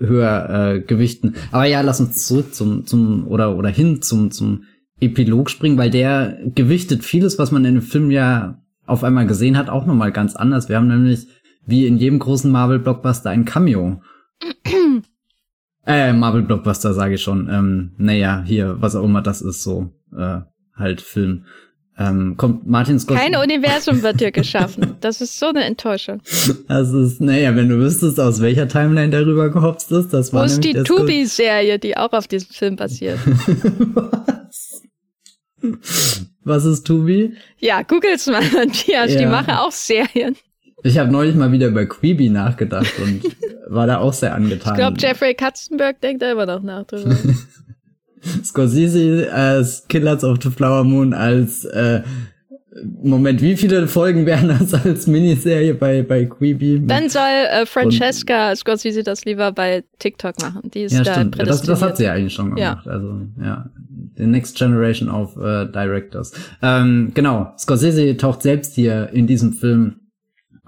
höher äh, gewichten. Aber ja, lass uns zurück zum, zum oder oder hin zum, zum Epilog springen, weil der gewichtet vieles, was man in dem Film ja auf einmal gesehen hat, auch nochmal ganz anders. Wir haben nämlich wie in jedem großen Marvel-Blockbuster ein Cameo. [CLEARS THROAT] Äh, Marvel Blockbuster sage ich schon. Ähm, naja, hier, was auch immer das ist, so äh, halt Film. Ähm, kommt Martin Scorsese. Kein Universum wird hier geschaffen. Das ist so eine Enttäuschung. Das ist, naja, wenn du wüsstest, aus welcher Timeline darüber gehopst ist, das war Wo ist die Tubi-Serie, die auch auf diesem Film basiert? [LAUGHS] Was? Was ist Tubi? Ja, googles mal, [LAUGHS] Matthias, ja. die machen auch Serien. Ich habe neulich mal wieder über Queeby nachgedacht und [LAUGHS] war da auch sehr angetan. Ich glaube, Jeffrey Katzenberg denkt da immer noch nach drüber. [LAUGHS] Scorsese als Killers of the Flower Moon als äh, Moment, wie viele Folgen wären das [LAUGHS] als Miniserie bei, bei Queeby? Dann soll äh, Francesca Scorsese das lieber bei TikTok machen. Die ist ja, da stimmt. Das, das hat sie ja eigentlich schon gemacht. Ja. Also, ja. The Next Generation of äh, Directors. Ähm, genau, Scorsese taucht selbst hier in diesem Film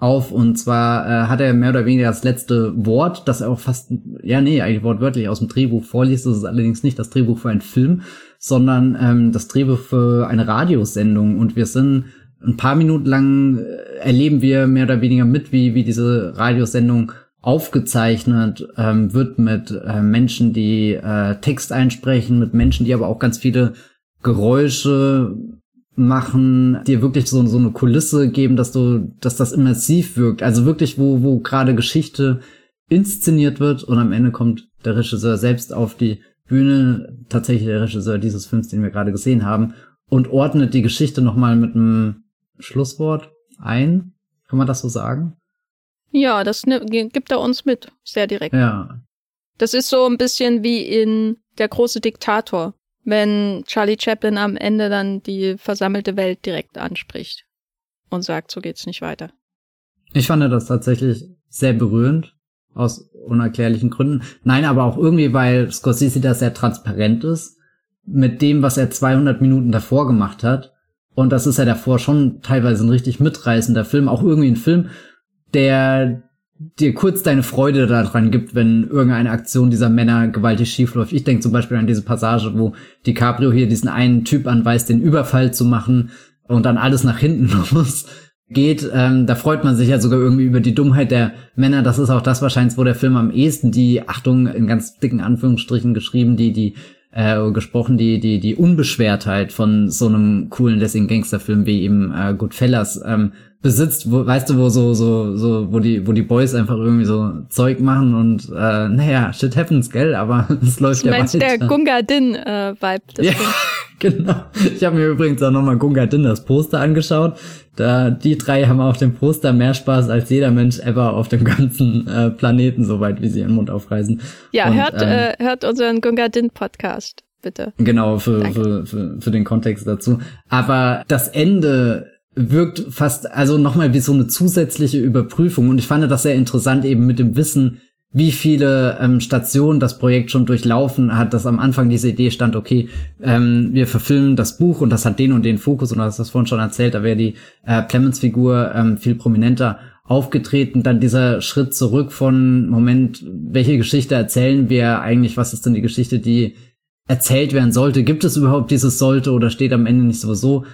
auf und zwar äh, hat er mehr oder weniger das letzte Wort, das er auch fast, ja nee, eigentlich wortwörtlich aus dem Drehbuch vorliest. Das ist allerdings nicht das Drehbuch für einen Film, sondern ähm, das Drehbuch für eine Radiosendung und wir sind ein paar Minuten lang äh, erleben wir mehr oder weniger mit, wie, wie diese Radiosendung aufgezeichnet ähm, wird mit äh, Menschen, die äh, Text einsprechen, mit Menschen, die aber auch ganz viele Geräusche machen, dir wirklich so, so eine Kulisse geben, dass du, dass das immersiv wirkt. Also wirklich, wo, wo gerade Geschichte inszeniert wird und am Ende kommt der Regisseur selbst auf die Bühne, tatsächlich der Regisseur dieses Films, den wir gerade gesehen haben, und ordnet die Geschichte nochmal mit einem Schlusswort ein. Kann man das so sagen? Ja, das gibt er uns mit, sehr direkt. Ja. Das ist so ein bisschen wie in Der große Diktator wenn Charlie Chaplin am Ende dann die versammelte Welt direkt anspricht und sagt, so geht's nicht weiter. Ich fand das tatsächlich sehr berührend, aus unerklärlichen Gründen. Nein, aber auch irgendwie, weil Scorsese da sehr transparent ist mit dem, was er 200 Minuten davor gemacht hat. Und das ist ja davor schon teilweise ein richtig mitreißender Film, auch irgendwie ein Film, der dir kurz deine Freude daran gibt, wenn irgendeine Aktion dieser Männer gewaltig schief läuft. Ich denke zum Beispiel an diese Passage, wo DiCaprio hier diesen einen Typ anweist, den Überfall zu machen und dann alles nach hinten [LAUGHS] los geht. Ähm, da freut man sich ja sogar irgendwie über die Dummheit der Männer. Das ist auch das wahrscheinlich, wo der Film am ehesten die, Achtung, in ganz dicken Anführungsstrichen geschrieben, die, die äh, gesprochen, die, die, die Unbeschwertheit von so einem coolen Lessing-Gangsterfilm wie eben äh, Goodfellas ähm, besitzt, wo, weißt du, wo so, so, so, wo die, wo die Boys einfach irgendwie so Zeug machen und äh, naja, shit happens, gell, aber [LAUGHS] es läuft du ja meinst weiter. der Gunga Din äh, Vibe. Ja, [LAUGHS] genau. Ich habe mir übrigens auch nochmal Gunga Din das Poster angeschaut. Da die drei haben auf dem Poster mehr Spaß als jeder Mensch ever auf dem [LAUGHS] ganzen äh, Planeten, soweit wie sie ihren Mund aufreißen. Ja, und, hört, ähm, äh, hört unseren Gunga Din Podcast. Bitte. Genau, für, für, für, für den Kontext dazu. Aber das Ende wirkt fast, also nochmal wie so eine zusätzliche Überprüfung. Und ich fand das sehr interessant, eben mit dem Wissen, wie viele ähm, Stationen das Projekt schon durchlaufen hat, dass am Anfang diese Idee stand, okay, ähm, wir verfilmen das Buch und das hat den und den Fokus und du hast das vorhin schon erzählt, da wäre die äh, Clemens-Figur ähm, viel prominenter aufgetreten. Dann dieser Schritt zurück von, Moment, welche Geschichte erzählen wir eigentlich? Was ist denn die Geschichte, die erzählt werden sollte? Gibt es überhaupt dieses sollte oder steht am Ende nicht sowieso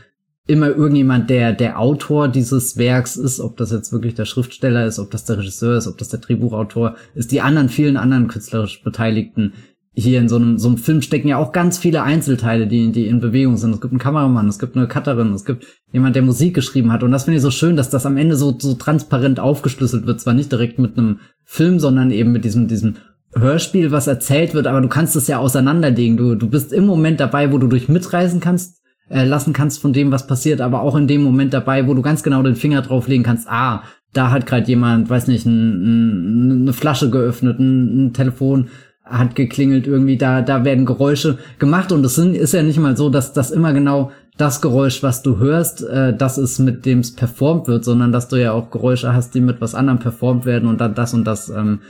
immer irgendjemand, der der Autor dieses Werks ist, ob das jetzt wirklich der Schriftsteller ist, ob das der Regisseur ist, ob das der Drehbuchautor ist, die anderen vielen anderen künstlerisch Beteiligten hier in so einem, so einem Film stecken ja auch ganz viele Einzelteile, die, die in Bewegung sind. Es gibt einen Kameramann, es gibt eine Cutterin, es gibt jemand, der Musik geschrieben hat. Und das finde ich so schön, dass das am Ende so, so transparent aufgeschlüsselt wird. Zwar nicht direkt mit einem Film, sondern eben mit diesem, diesem Hörspiel, was erzählt wird, aber du kannst es ja auseinanderlegen. Du, du bist im Moment dabei, wo du durch mitreisen kannst, äh, lassen kannst von dem, was passiert, aber auch in dem Moment dabei, wo du ganz genau den Finger drauflegen kannst, ah, da hat gerade jemand, weiß nicht, ein, ein, eine Flasche geöffnet, ein, ein, Telefon hat geklingelt, irgendwie da, da werden Geräusche gemacht und es sind, ist ja nicht mal so, dass das immer genau das Geräusch, was du hörst, äh, das ist mit dem es performt wird, sondern dass du ja auch Geräusche hast, die mit was anderem performt werden und dann das und das ähm,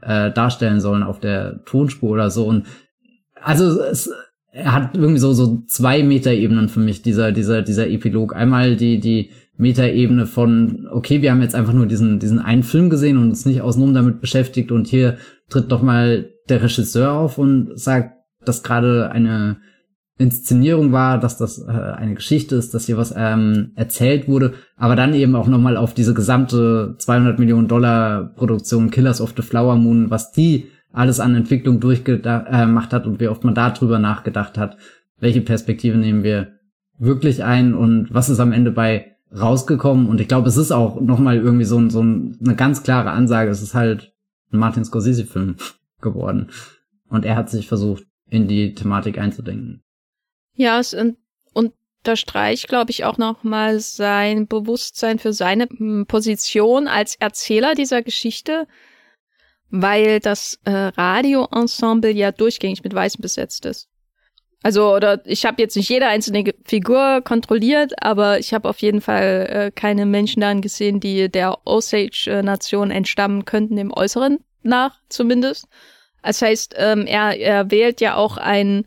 äh, darstellen sollen auf der Tonspur oder so und also es, er hat irgendwie so, so zwei Metaebenen für mich, dieser, dieser, dieser Epilog. Einmal die, die Metaebene von, okay, wir haben jetzt einfach nur diesen, diesen einen Film gesehen und uns nicht außenrum damit beschäftigt und hier tritt doch mal der Regisseur auf und sagt, dass gerade eine Inszenierung war, dass das äh, eine Geschichte ist, dass hier was ähm, erzählt wurde, aber dann eben auch nochmal auf diese gesamte 200 Millionen Dollar Produktion Killers of the Flower Moon, was die alles an Entwicklung durchgemacht äh, hat und wie oft man darüber nachgedacht hat, welche Perspektive nehmen wir wirklich ein und was ist am Ende bei rausgekommen. Und ich glaube, es ist auch nochmal irgendwie so, so eine ganz klare Ansage. Es ist halt ein Martin Scorsese-Film [LAUGHS] geworden. Und er hat sich versucht, in die Thematik einzudenken. Ja, es unterstreicht, glaube ich, auch nochmal sein Bewusstsein für seine hm, Position als Erzähler dieser Geschichte, weil das äh, Radioensemble ja durchgängig mit Weißen besetzt ist. Also, oder ich habe jetzt nicht jede einzelne Figur kontrolliert, aber ich habe auf jeden Fall äh, keine Menschen darin gesehen, die der Osage-Nation entstammen könnten, dem Äußeren nach zumindest. Das heißt, ähm, er, er wählt ja auch ein,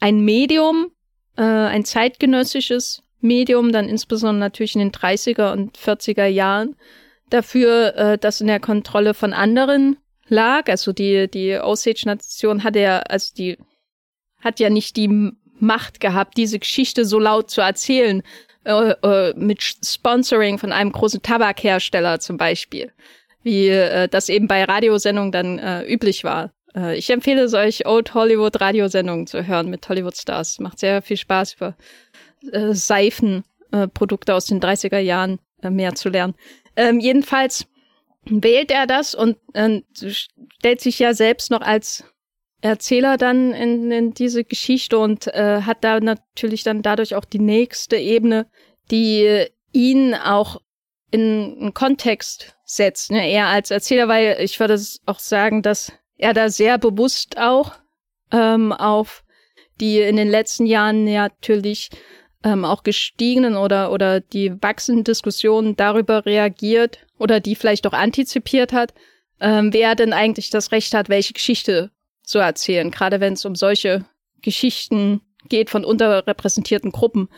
ein Medium, äh, ein zeitgenössisches Medium, dann insbesondere natürlich in den 30er und 40er Jahren, dafür, äh, das in der Kontrolle von anderen lag. Also die, die Osage-Nation hat ja, also die hat ja nicht die Macht gehabt, diese Geschichte so laut zu erzählen, äh, äh, mit Sponsoring von einem großen Tabakhersteller zum Beispiel, wie äh, das eben bei Radiosendungen dann äh, üblich war. Äh, ich empfehle es euch, Old Hollywood Radiosendungen zu hören mit Hollywood Stars. Macht sehr viel Spaß, über äh, Seifenprodukte äh, aus den 30er Jahren äh, mehr zu lernen. Ähm, jedenfalls wählt er das und äh, stellt sich ja selbst noch als Erzähler dann in, in diese Geschichte und äh, hat da natürlich dann dadurch auch die nächste Ebene, die ihn auch in einen Kontext setzt, ne? eher als Erzähler, weil ich würde auch sagen, dass er da sehr bewusst auch ähm, auf die in den letzten Jahren natürlich ähm, auch gestiegenen oder, oder die wachsenden Diskussionen darüber reagiert oder die vielleicht auch antizipiert hat, ähm, wer denn eigentlich das Recht hat, welche Geschichte zu erzählen, gerade wenn es um solche Geschichten geht von unterrepräsentierten Gruppen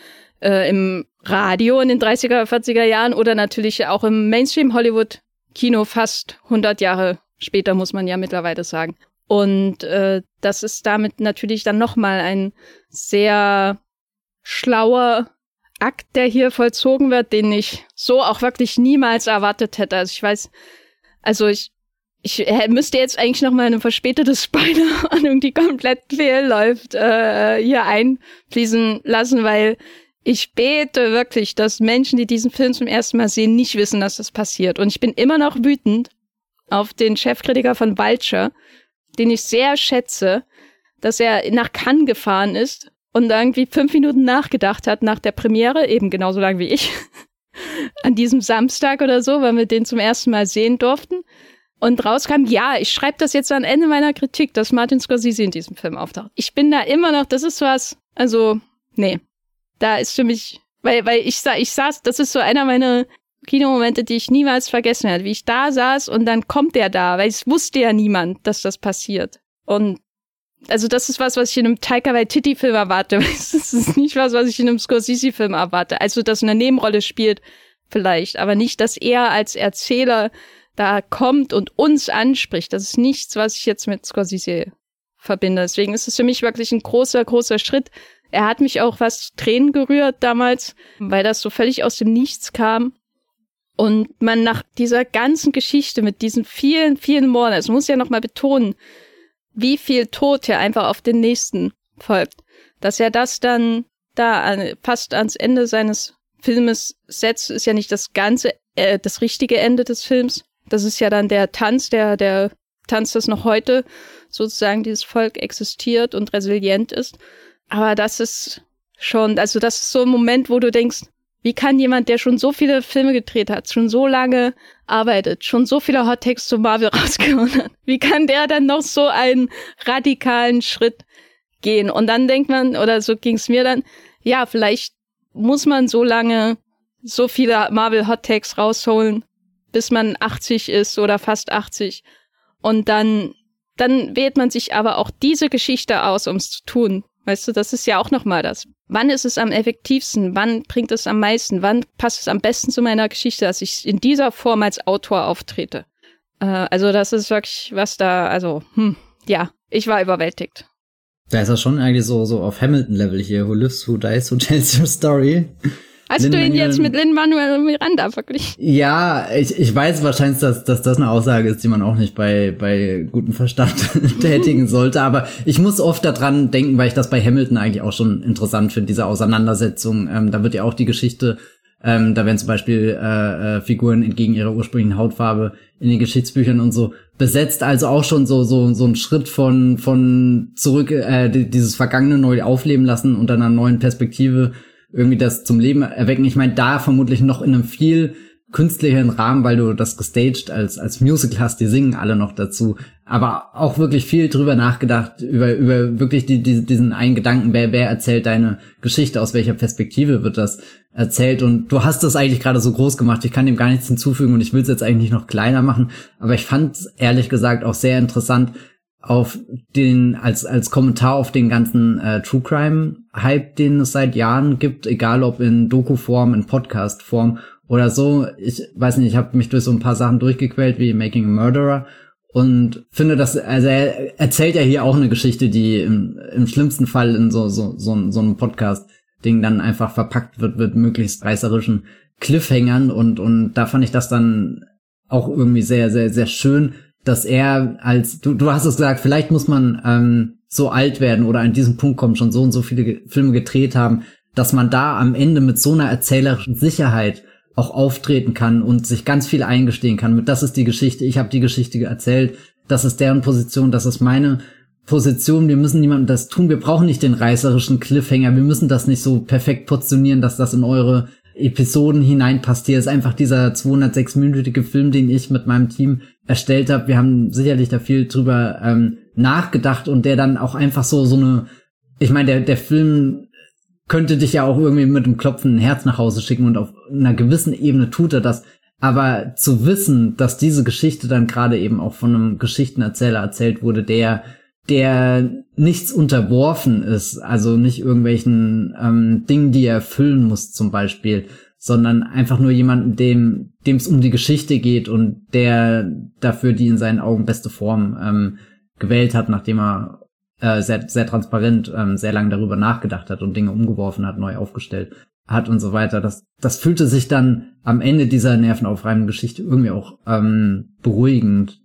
äh, im Radio in den 30er, 40er Jahren oder natürlich auch im Mainstream-Hollywood-Kino fast 100 Jahre später, muss man ja mittlerweile sagen. Und äh, das ist damit natürlich dann nochmal ein sehr schlauer Akt, der hier vollzogen wird, den ich so auch wirklich niemals erwartet hätte. Also ich weiß, also ich, ich müsste jetzt eigentlich noch mal eine verspätete Spoilerwarnung, [LAUGHS] die komplett fehlläuft, äh, hier einfließen lassen, weil ich bete wirklich, dass Menschen, die diesen Film zum ersten Mal sehen, nicht wissen, dass das passiert. Und ich bin immer noch wütend, auf den Chefkritiker von Vulture, den ich sehr schätze, dass er nach Cannes gefahren ist und irgendwie fünf Minuten nachgedacht hat nach der Premiere, eben genauso lang wie ich, [LAUGHS] an diesem Samstag oder so, weil wir den zum ersten Mal sehen durften. Und rauskam, ja, ich schreibe das jetzt am Ende meiner Kritik, dass Martin Scorsese in diesem Film auftaucht. Ich bin da immer noch, das ist was, also, nee. Da ist für mich, weil, weil ich, ich saß, das ist so einer meiner Kinomomente, die ich niemals vergessen werde, wie ich da saß und dann kommt er da, weil es wusste ja niemand, dass das passiert. Und also das ist was, was ich in einem Taika Waititi-Film erwarte. [LAUGHS] Das ist nicht was, was ich in einem Scorsese-Film erwarte. Also, dass er eine Nebenrolle spielt, vielleicht, aber nicht, dass er als Erzähler da kommt und uns anspricht. Das ist nichts, was ich jetzt mit Scorsese verbinde. Deswegen ist es für mich wirklich ein großer, großer Schritt. Er hat mich auch was Tränen gerührt damals, weil das so völlig aus dem Nichts kam. Und man nach dieser ganzen Geschichte mit diesen vielen, vielen Morden, also muss ja nochmal betonen, wie viel Tod ja einfach auf den nächsten folgt, dass er das dann da an, fast ans Ende seines Filmes setzt, ist ja nicht das ganze, äh, das richtige Ende des Films. Das ist ja dann der Tanz, der, der Tanz, das noch heute sozusagen dieses Volk existiert und resilient ist. Aber das ist schon, also das ist so ein Moment, wo du denkst, wie kann jemand, der schon so viele Filme gedreht hat, schon so lange arbeitet, schon so viele Hot Takes zu Marvel [LAUGHS] rausgehauen hat, wie kann der dann noch so einen radikalen Schritt gehen? Und dann denkt man, oder so ging es mir dann, ja, vielleicht muss man so lange so viele Marvel Hot Takes rausholen, bis man 80 ist oder fast 80. Und dann, dann wählt man sich aber auch diese Geschichte aus, um es zu tun. Weißt du, das ist ja auch nochmal das. Wann ist es am effektivsten? Wann bringt es am meisten? Wann passt es am besten zu meiner Geschichte, dass ich in dieser Form als Autor auftrete? Äh, also das ist wirklich was da, also, hm, ja, ich war überwältigt. Da ist er schon eigentlich so, so auf Hamilton-Level hier. Who lives, who dies, who tells your story. Hast du ihn jetzt mit Lin-Manuel Miranda verglichen? Ja, ich, ich weiß wahrscheinlich, dass, dass das eine Aussage ist, die man auch nicht bei, bei gutem Verstand [LAUGHS] tätigen [LAUGHS] sollte, aber ich muss oft daran denken, weil ich das bei Hamilton eigentlich auch schon interessant finde, diese Auseinandersetzung. Ähm, da wird ja auch die Geschichte ähm, da werden zum Beispiel äh, äh, Figuren entgegen ihrer ursprünglichen Hautfarbe in den Geschichtsbüchern und so besetzt. Also auch schon so so so ein Schritt von von zurück äh, dieses Vergangene neu aufleben lassen und dann einer neuen Perspektive irgendwie das zum Leben erwecken. Ich meine, da vermutlich noch in einem viel künstlicheren Rahmen, weil du das gestaged als, als Musical hast, die singen alle noch dazu. Aber auch wirklich viel drüber nachgedacht, über, über wirklich die, die, diesen einen Gedanken, wer, wer erzählt deine Geschichte, aus welcher Perspektive wird das erzählt. Und du hast das eigentlich gerade so groß gemacht. Ich kann dem gar nichts hinzufügen und ich will es jetzt eigentlich noch kleiner machen. Aber ich fand ehrlich gesagt auch sehr interessant, auf den als als Kommentar auf den ganzen äh, True Crime Hype, den es seit Jahren gibt, egal ob in Doku Form, in Podcast Form oder so. Ich weiß nicht, ich habe mich durch so ein paar Sachen durchgequält wie Making a Murderer und finde, dass also er erzählt ja hier auch eine Geschichte, die im, im schlimmsten Fall in so so so, so einem Podcast Ding dann einfach verpackt wird mit möglichst reißerischen Cliffhangern und und da fand ich das dann auch irgendwie sehr sehr sehr schön, dass er als du du hast es gesagt, vielleicht muss man ähm, so alt werden oder an diesem Punkt kommen schon so und so viele Filme gedreht haben, dass man da am Ende mit so einer erzählerischen Sicherheit auch auftreten kann und sich ganz viel eingestehen kann. Mit das ist die Geschichte, ich habe die Geschichte erzählt, das ist deren Position, das ist meine Position, wir müssen niemandem das tun, wir brauchen nicht den reißerischen Cliffhanger, wir müssen das nicht so perfekt portionieren, dass das in eure Episoden hineinpasst. Hier ist einfach dieser 206-minütige Film, den ich mit meinem Team erstellt habe. Wir haben sicherlich da viel drüber ähm, nachgedacht und der dann auch einfach so so eine ich meine, der, der Film könnte dich ja auch irgendwie mit einem klopfenden Herz nach Hause schicken und auf einer gewissen Ebene tut er das. Aber zu wissen, dass diese Geschichte dann gerade eben auch von einem Geschichtenerzähler erzählt wurde, der der nichts unterworfen ist, also nicht irgendwelchen ähm, Dingen, die er erfüllen muss zum Beispiel, sondern einfach nur jemanden, dem dem es um die Geschichte geht und der dafür die in seinen Augen beste Form ähm, gewählt hat, nachdem er äh, sehr, sehr transparent, ähm, sehr lange darüber nachgedacht hat und Dinge umgeworfen hat, neu aufgestellt hat und so weiter. Das, das fühlte sich dann am Ende dieser nervenaufreibenden Geschichte irgendwie auch ähm, beruhigend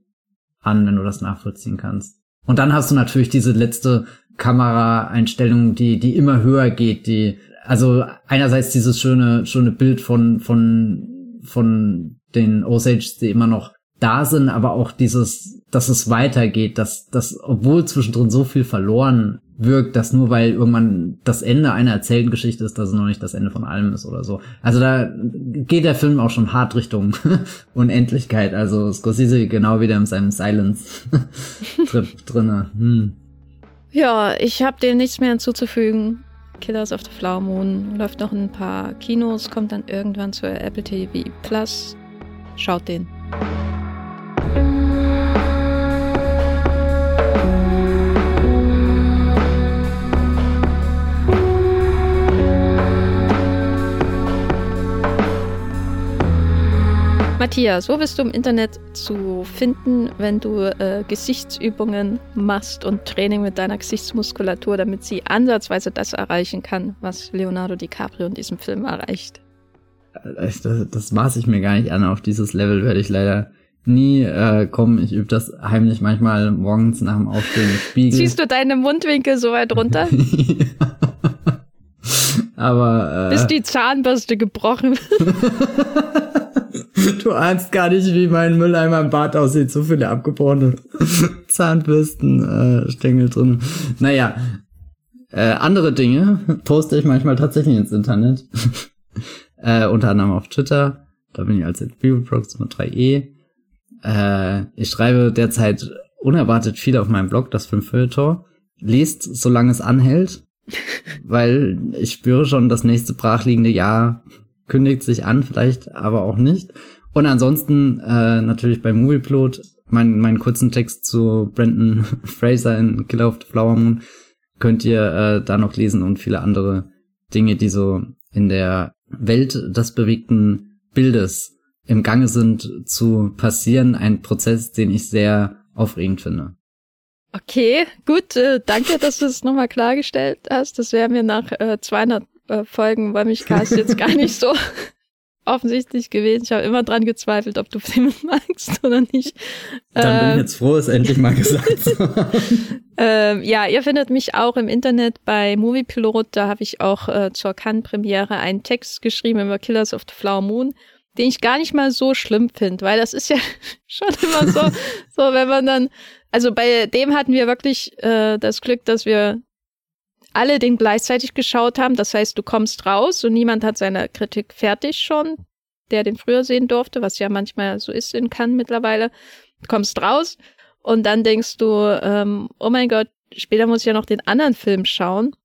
an, wenn du das nachvollziehen kannst. Und dann hast du natürlich diese letzte Kameraeinstellung, die, die immer höher geht, die, also einerseits dieses schöne, schöne Bild von, von, von den Osages, die immer noch da sind, aber auch dieses dass es weitergeht, dass, dass, obwohl zwischendrin so viel verloren wirkt, dass nur weil irgendwann das Ende einer erzählten Geschichte ist, dass es noch nicht das Ende von allem ist oder so. Also da geht der Film auch schon hart Richtung [LAUGHS] Unendlichkeit. Also Scorsese genau wieder in seinem Silence-Trip [LAUGHS] drinne. Hm. Ja, ich habe dem nichts mehr hinzuzufügen. Killers of the Flower Moon läuft noch in ein paar Kinos, kommt dann irgendwann zur Apple TV Plus. Schaut den. Matthias, wo bist du im Internet zu finden, wenn du äh, Gesichtsübungen machst und Training mit deiner Gesichtsmuskulatur, damit sie ansatzweise das erreichen kann, was Leonardo DiCaprio in diesem Film erreicht? Das, das maße ich mir gar nicht an. Auf dieses Level werde ich leider nie äh, kommen. Ich übe das heimlich manchmal morgens nach dem Aufstehen im Spiegel. Ziehst du deine Mundwinkel so weit runter? [LAUGHS] Aber äh, bis die Zahnbürste gebrochen. [LAUGHS] [LAUGHS] [LAUGHS] du ahnst gar nicht, wie mein Mülleimer im Bad aussieht. So viele abgebrochene [LAUGHS] Zahnbürsten, äh, Stängel drin. Naja, äh, andere Dinge poste ich manchmal tatsächlich ins Internet. [LAUGHS] äh, unter anderem auf Twitter. Da bin ich als Bibelprox mit 3e. Äh, ich schreibe derzeit unerwartet viel auf meinem Blog, das Filmfilter. Lest, solange es anhält. weil ich spüre schon, das nächste brachliegende Jahr kündigt sich an, vielleicht aber auch nicht. Und ansonsten äh, natürlich bei Movieplot mein, meinen kurzen Text zu Brandon [LAUGHS] Fraser in Killer of the Flower Moon könnt ihr äh, da noch lesen und viele andere Dinge, die so in der Welt des bewegten Bildes im Gange sind zu passieren. Ein Prozess, den ich sehr aufregend finde. Okay, gut. Äh, danke, dass du es nochmal klargestellt hast. Das wäre mir nach äh, 200 äh, Folgen Wollmilchcast jetzt gar nicht so [LAUGHS] offensichtlich gewesen. Ich habe immer dran gezweifelt, ob du [LAUGHS] Filme magst oder nicht. Dann bin ich ähm, jetzt froh, es endlich mal gesagt [LAUGHS] ähm, ja, ihr findet mich auch im Internet bei Moviepilot. Da habe ich auch äh, zur Cannes-Premiere einen Text geschrieben über Killers of the Flower Moon, den ich gar nicht mal so schlimm finde, weil das ist ja schon immer so, so wenn man dann, also bei dem hatten wir wirklich äh, das Glück, dass wir alle den gleichzeitig geschaut haben. Das heißt, du kommst raus und niemand hat seine Kritik fertig schon, der den früher sehen durfte, was ja manchmal so ist in Cannes mittlerweile. Du kommst raus und dann denkst du, ähm, oh mein Gott, später muss ich ja noch den anderen Film schauen.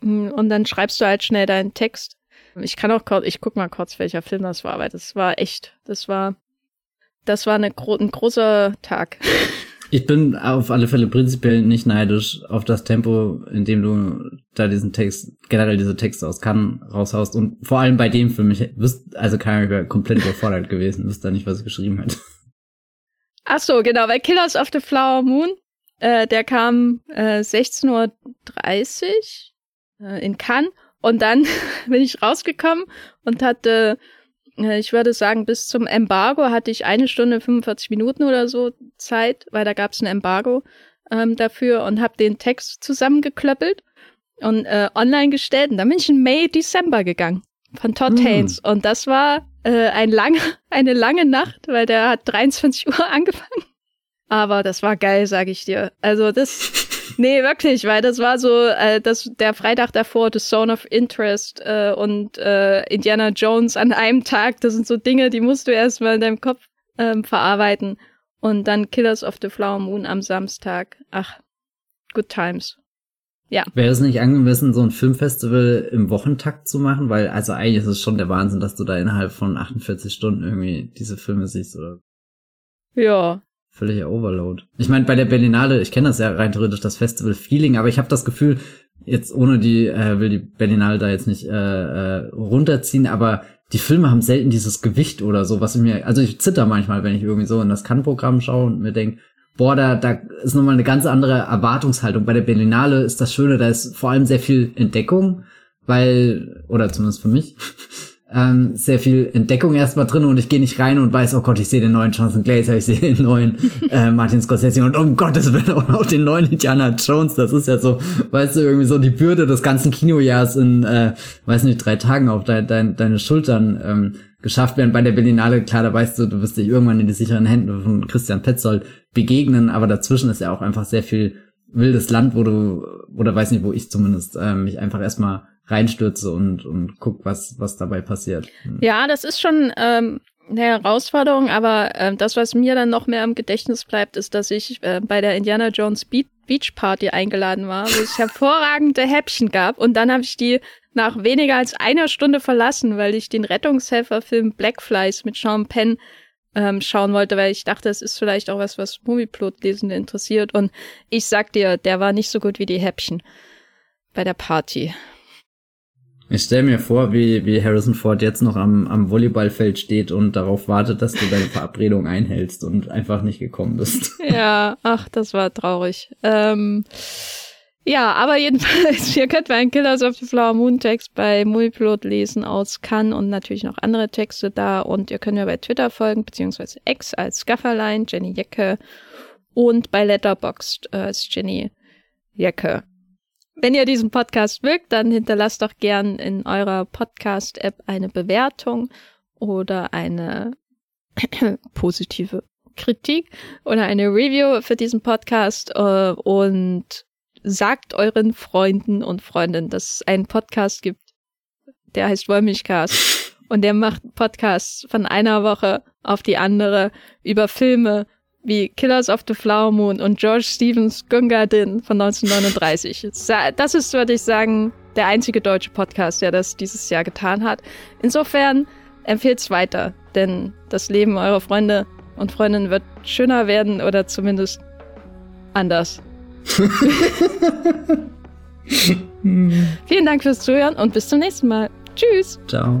Hm, und dann schreibst du halt schnell deinen Text. Ich kann auch kurz, ich guck mal kurz, welcher Film das war, weil das war echt, das war, das war eine, ein großer Tag. [LAUGHS] Ich bin auf alle Fälle prinzipiell nicht neidisch auf das Tempo, in dem du da diesen Text, generell diese Texte aus Cannes raushaust und vor allem bei dem Film, ich wüsste, also keiner wäre komplett überfordert gewesen, wüsste da nicht, was ich geschrieben hätte. Ach so, genau, weil Killers of the Flower Moon, äh, der kam äh, 16.30 Uhr äh, in Cannes und dann [LAUGHS] bin ich rausgekommen und hatte ich würde sagen, bis zum Embargo hatte ich eine Stunde 45 Minuten oder so Zeit, weil da gab es ein Embargo ähm, dafür und habe den Text zusammengeklöppelt und äh, online gestellt. Und dann bin ich in May, Dezember gegangen von Todd mm. Haynes. Und das war äh, ein lange, [LAUGHS] eine lange Nacht, weil der hat 23 Uhr [LAUGHS] angefangen. Aber das war geil, sag ich dir. Also das Nee, wirklich, weil das war so, äh, das, der Freitag davor, The Zone of Interest äh, und äh, Indiana Jones an einem Tag, das sind so Dinge, die musst du erstmal in deinem Kopf ähm, verarbeiten. Und dann Killers of the Flower Moon am Samstag. Ach, good times. Ja. Wäre es nicht angemessen, so ein Filmfestival im Wochentakt zu machen? Weil, also eigentlich ist es schon der Wahnsinn, dass du da innerhalb von 48 Stunden irgendwie diese Filme siehst, oder? Ja, völliger Overload. Ich meine, bei der Berlinale, ich kenne das ja rein theoretisch, das Festival-Feeling, aber ich habe das Gefühl, jetzt ohne die, äh, will die Berlinale da jetzt nicht äh, äh, runterziehen, aber die Filme haben selten dieses Gewicht oder so, was ich mir, also ich zitter manchmal, wenn ich irgendwie so in das Kann-Programm schaue und mir denke, boah, da, da ist nochmal eine ganz andere Erwartungshaltung. Bei der Berlinale ist das Schöne, da ist vor allem sehr viel Entdeckung, weil, oder zumindest für mich, [LAUGHS] ähm, sehr viel Entdeckung erstmal drin und ich gehe nicht rein und weiß, oh Gott, ich sehe den neuen Jonathan Glazer, ich sehe den neuen äh, [LAUGHS] Martin Scorsese und um Gottes Willen auch den neuen Indiana Jones. Das ist ja so, weißt du, irgendwie so die Bürde des ganzen Kinojahrs in, äh, weiß nicht, drei Tagen auf de, de, deine Schultern ähm, geschafft werden. Bei der Berlinale, klar, da weißt du, du wirst dich irgendwann in die sicheren Händen von Christian Petzold begegnen, aber dazwischen ist ja auch einfach sehr viel wildes Land, wo du, oder weiß nicht, wo ich zumindest äh, mich einfach erstmal reinstürze und, und guck, was, was dabei passiert. Hm. Ja, das ist schon ähm, eine Herausforderung, aber äh, das, was mir dann noch mehr im Gedächtnis bleibt, ist, dass ich äh, bei der Indiana Jones Beach, Beach Party eingeladen war, wo es [LAUGHS] hervorragende Häppchen gab und dann habe ich die nach weniger als einer Stunde verlassen, weil ich den Rettungshelferfilm Blackflies mit Sean Penn ähm, schauen wollte, weil ich dachte, es ist vielleicht auch was, was Movieplot-Lesende interessiert. Und ich sag dir, der war nicht so gut wie die Häppchen bei der Party. Ich stelle mir vor, wie, wie Harrison Ford jetzt noch am, am Volleyballfeld steht und darauf wartet, dass du deine Verabredung einhältst und einfach nicht gekommen bist. [LAUGHS] Ja, ach, das war traurig. Ähm, ja, aber jedenfalls, [LAUGHS] ihr könnt meinen Killers of the Flower Moon Text bei Multiplot lesen aus Cannes und natürlich noch andere Texte da und ihr könnt mir bei Twitter folgen, beziehungsweise X als Gafferlein, Jenny Jecke und bei Letterboxd als Jenny Jecke. Wenn ihr diesen Podcast mögt, dann hinterlasst doch gern in eurer Podcast-App eine Bewertung oder eine [CLEARS THROAT] positive Kritik oder eine Review für diesen Podcast äh, und sagt euren Freunden und Freundinnen, dass es einen Podcast gibt, der heißt Wollmilchcast. Und der macht Podcasts von einer Woche auf die andere über Filme, wie Killers of the Flower Moon und George Stevens Gunga Din von 1939. Das ist, würde ich sagen, der einzige deutsche Podcast, der das dieses Jahr getan hat. Insofern empfehlt es weiter, denn das Leben eurer Freunde und Freundinnen wird schöner werden oder zumindest anders. [LAUGHS] Vielen Dank fürs Zuhören und bis zum nächsten Mal. Tschüss. Ciao.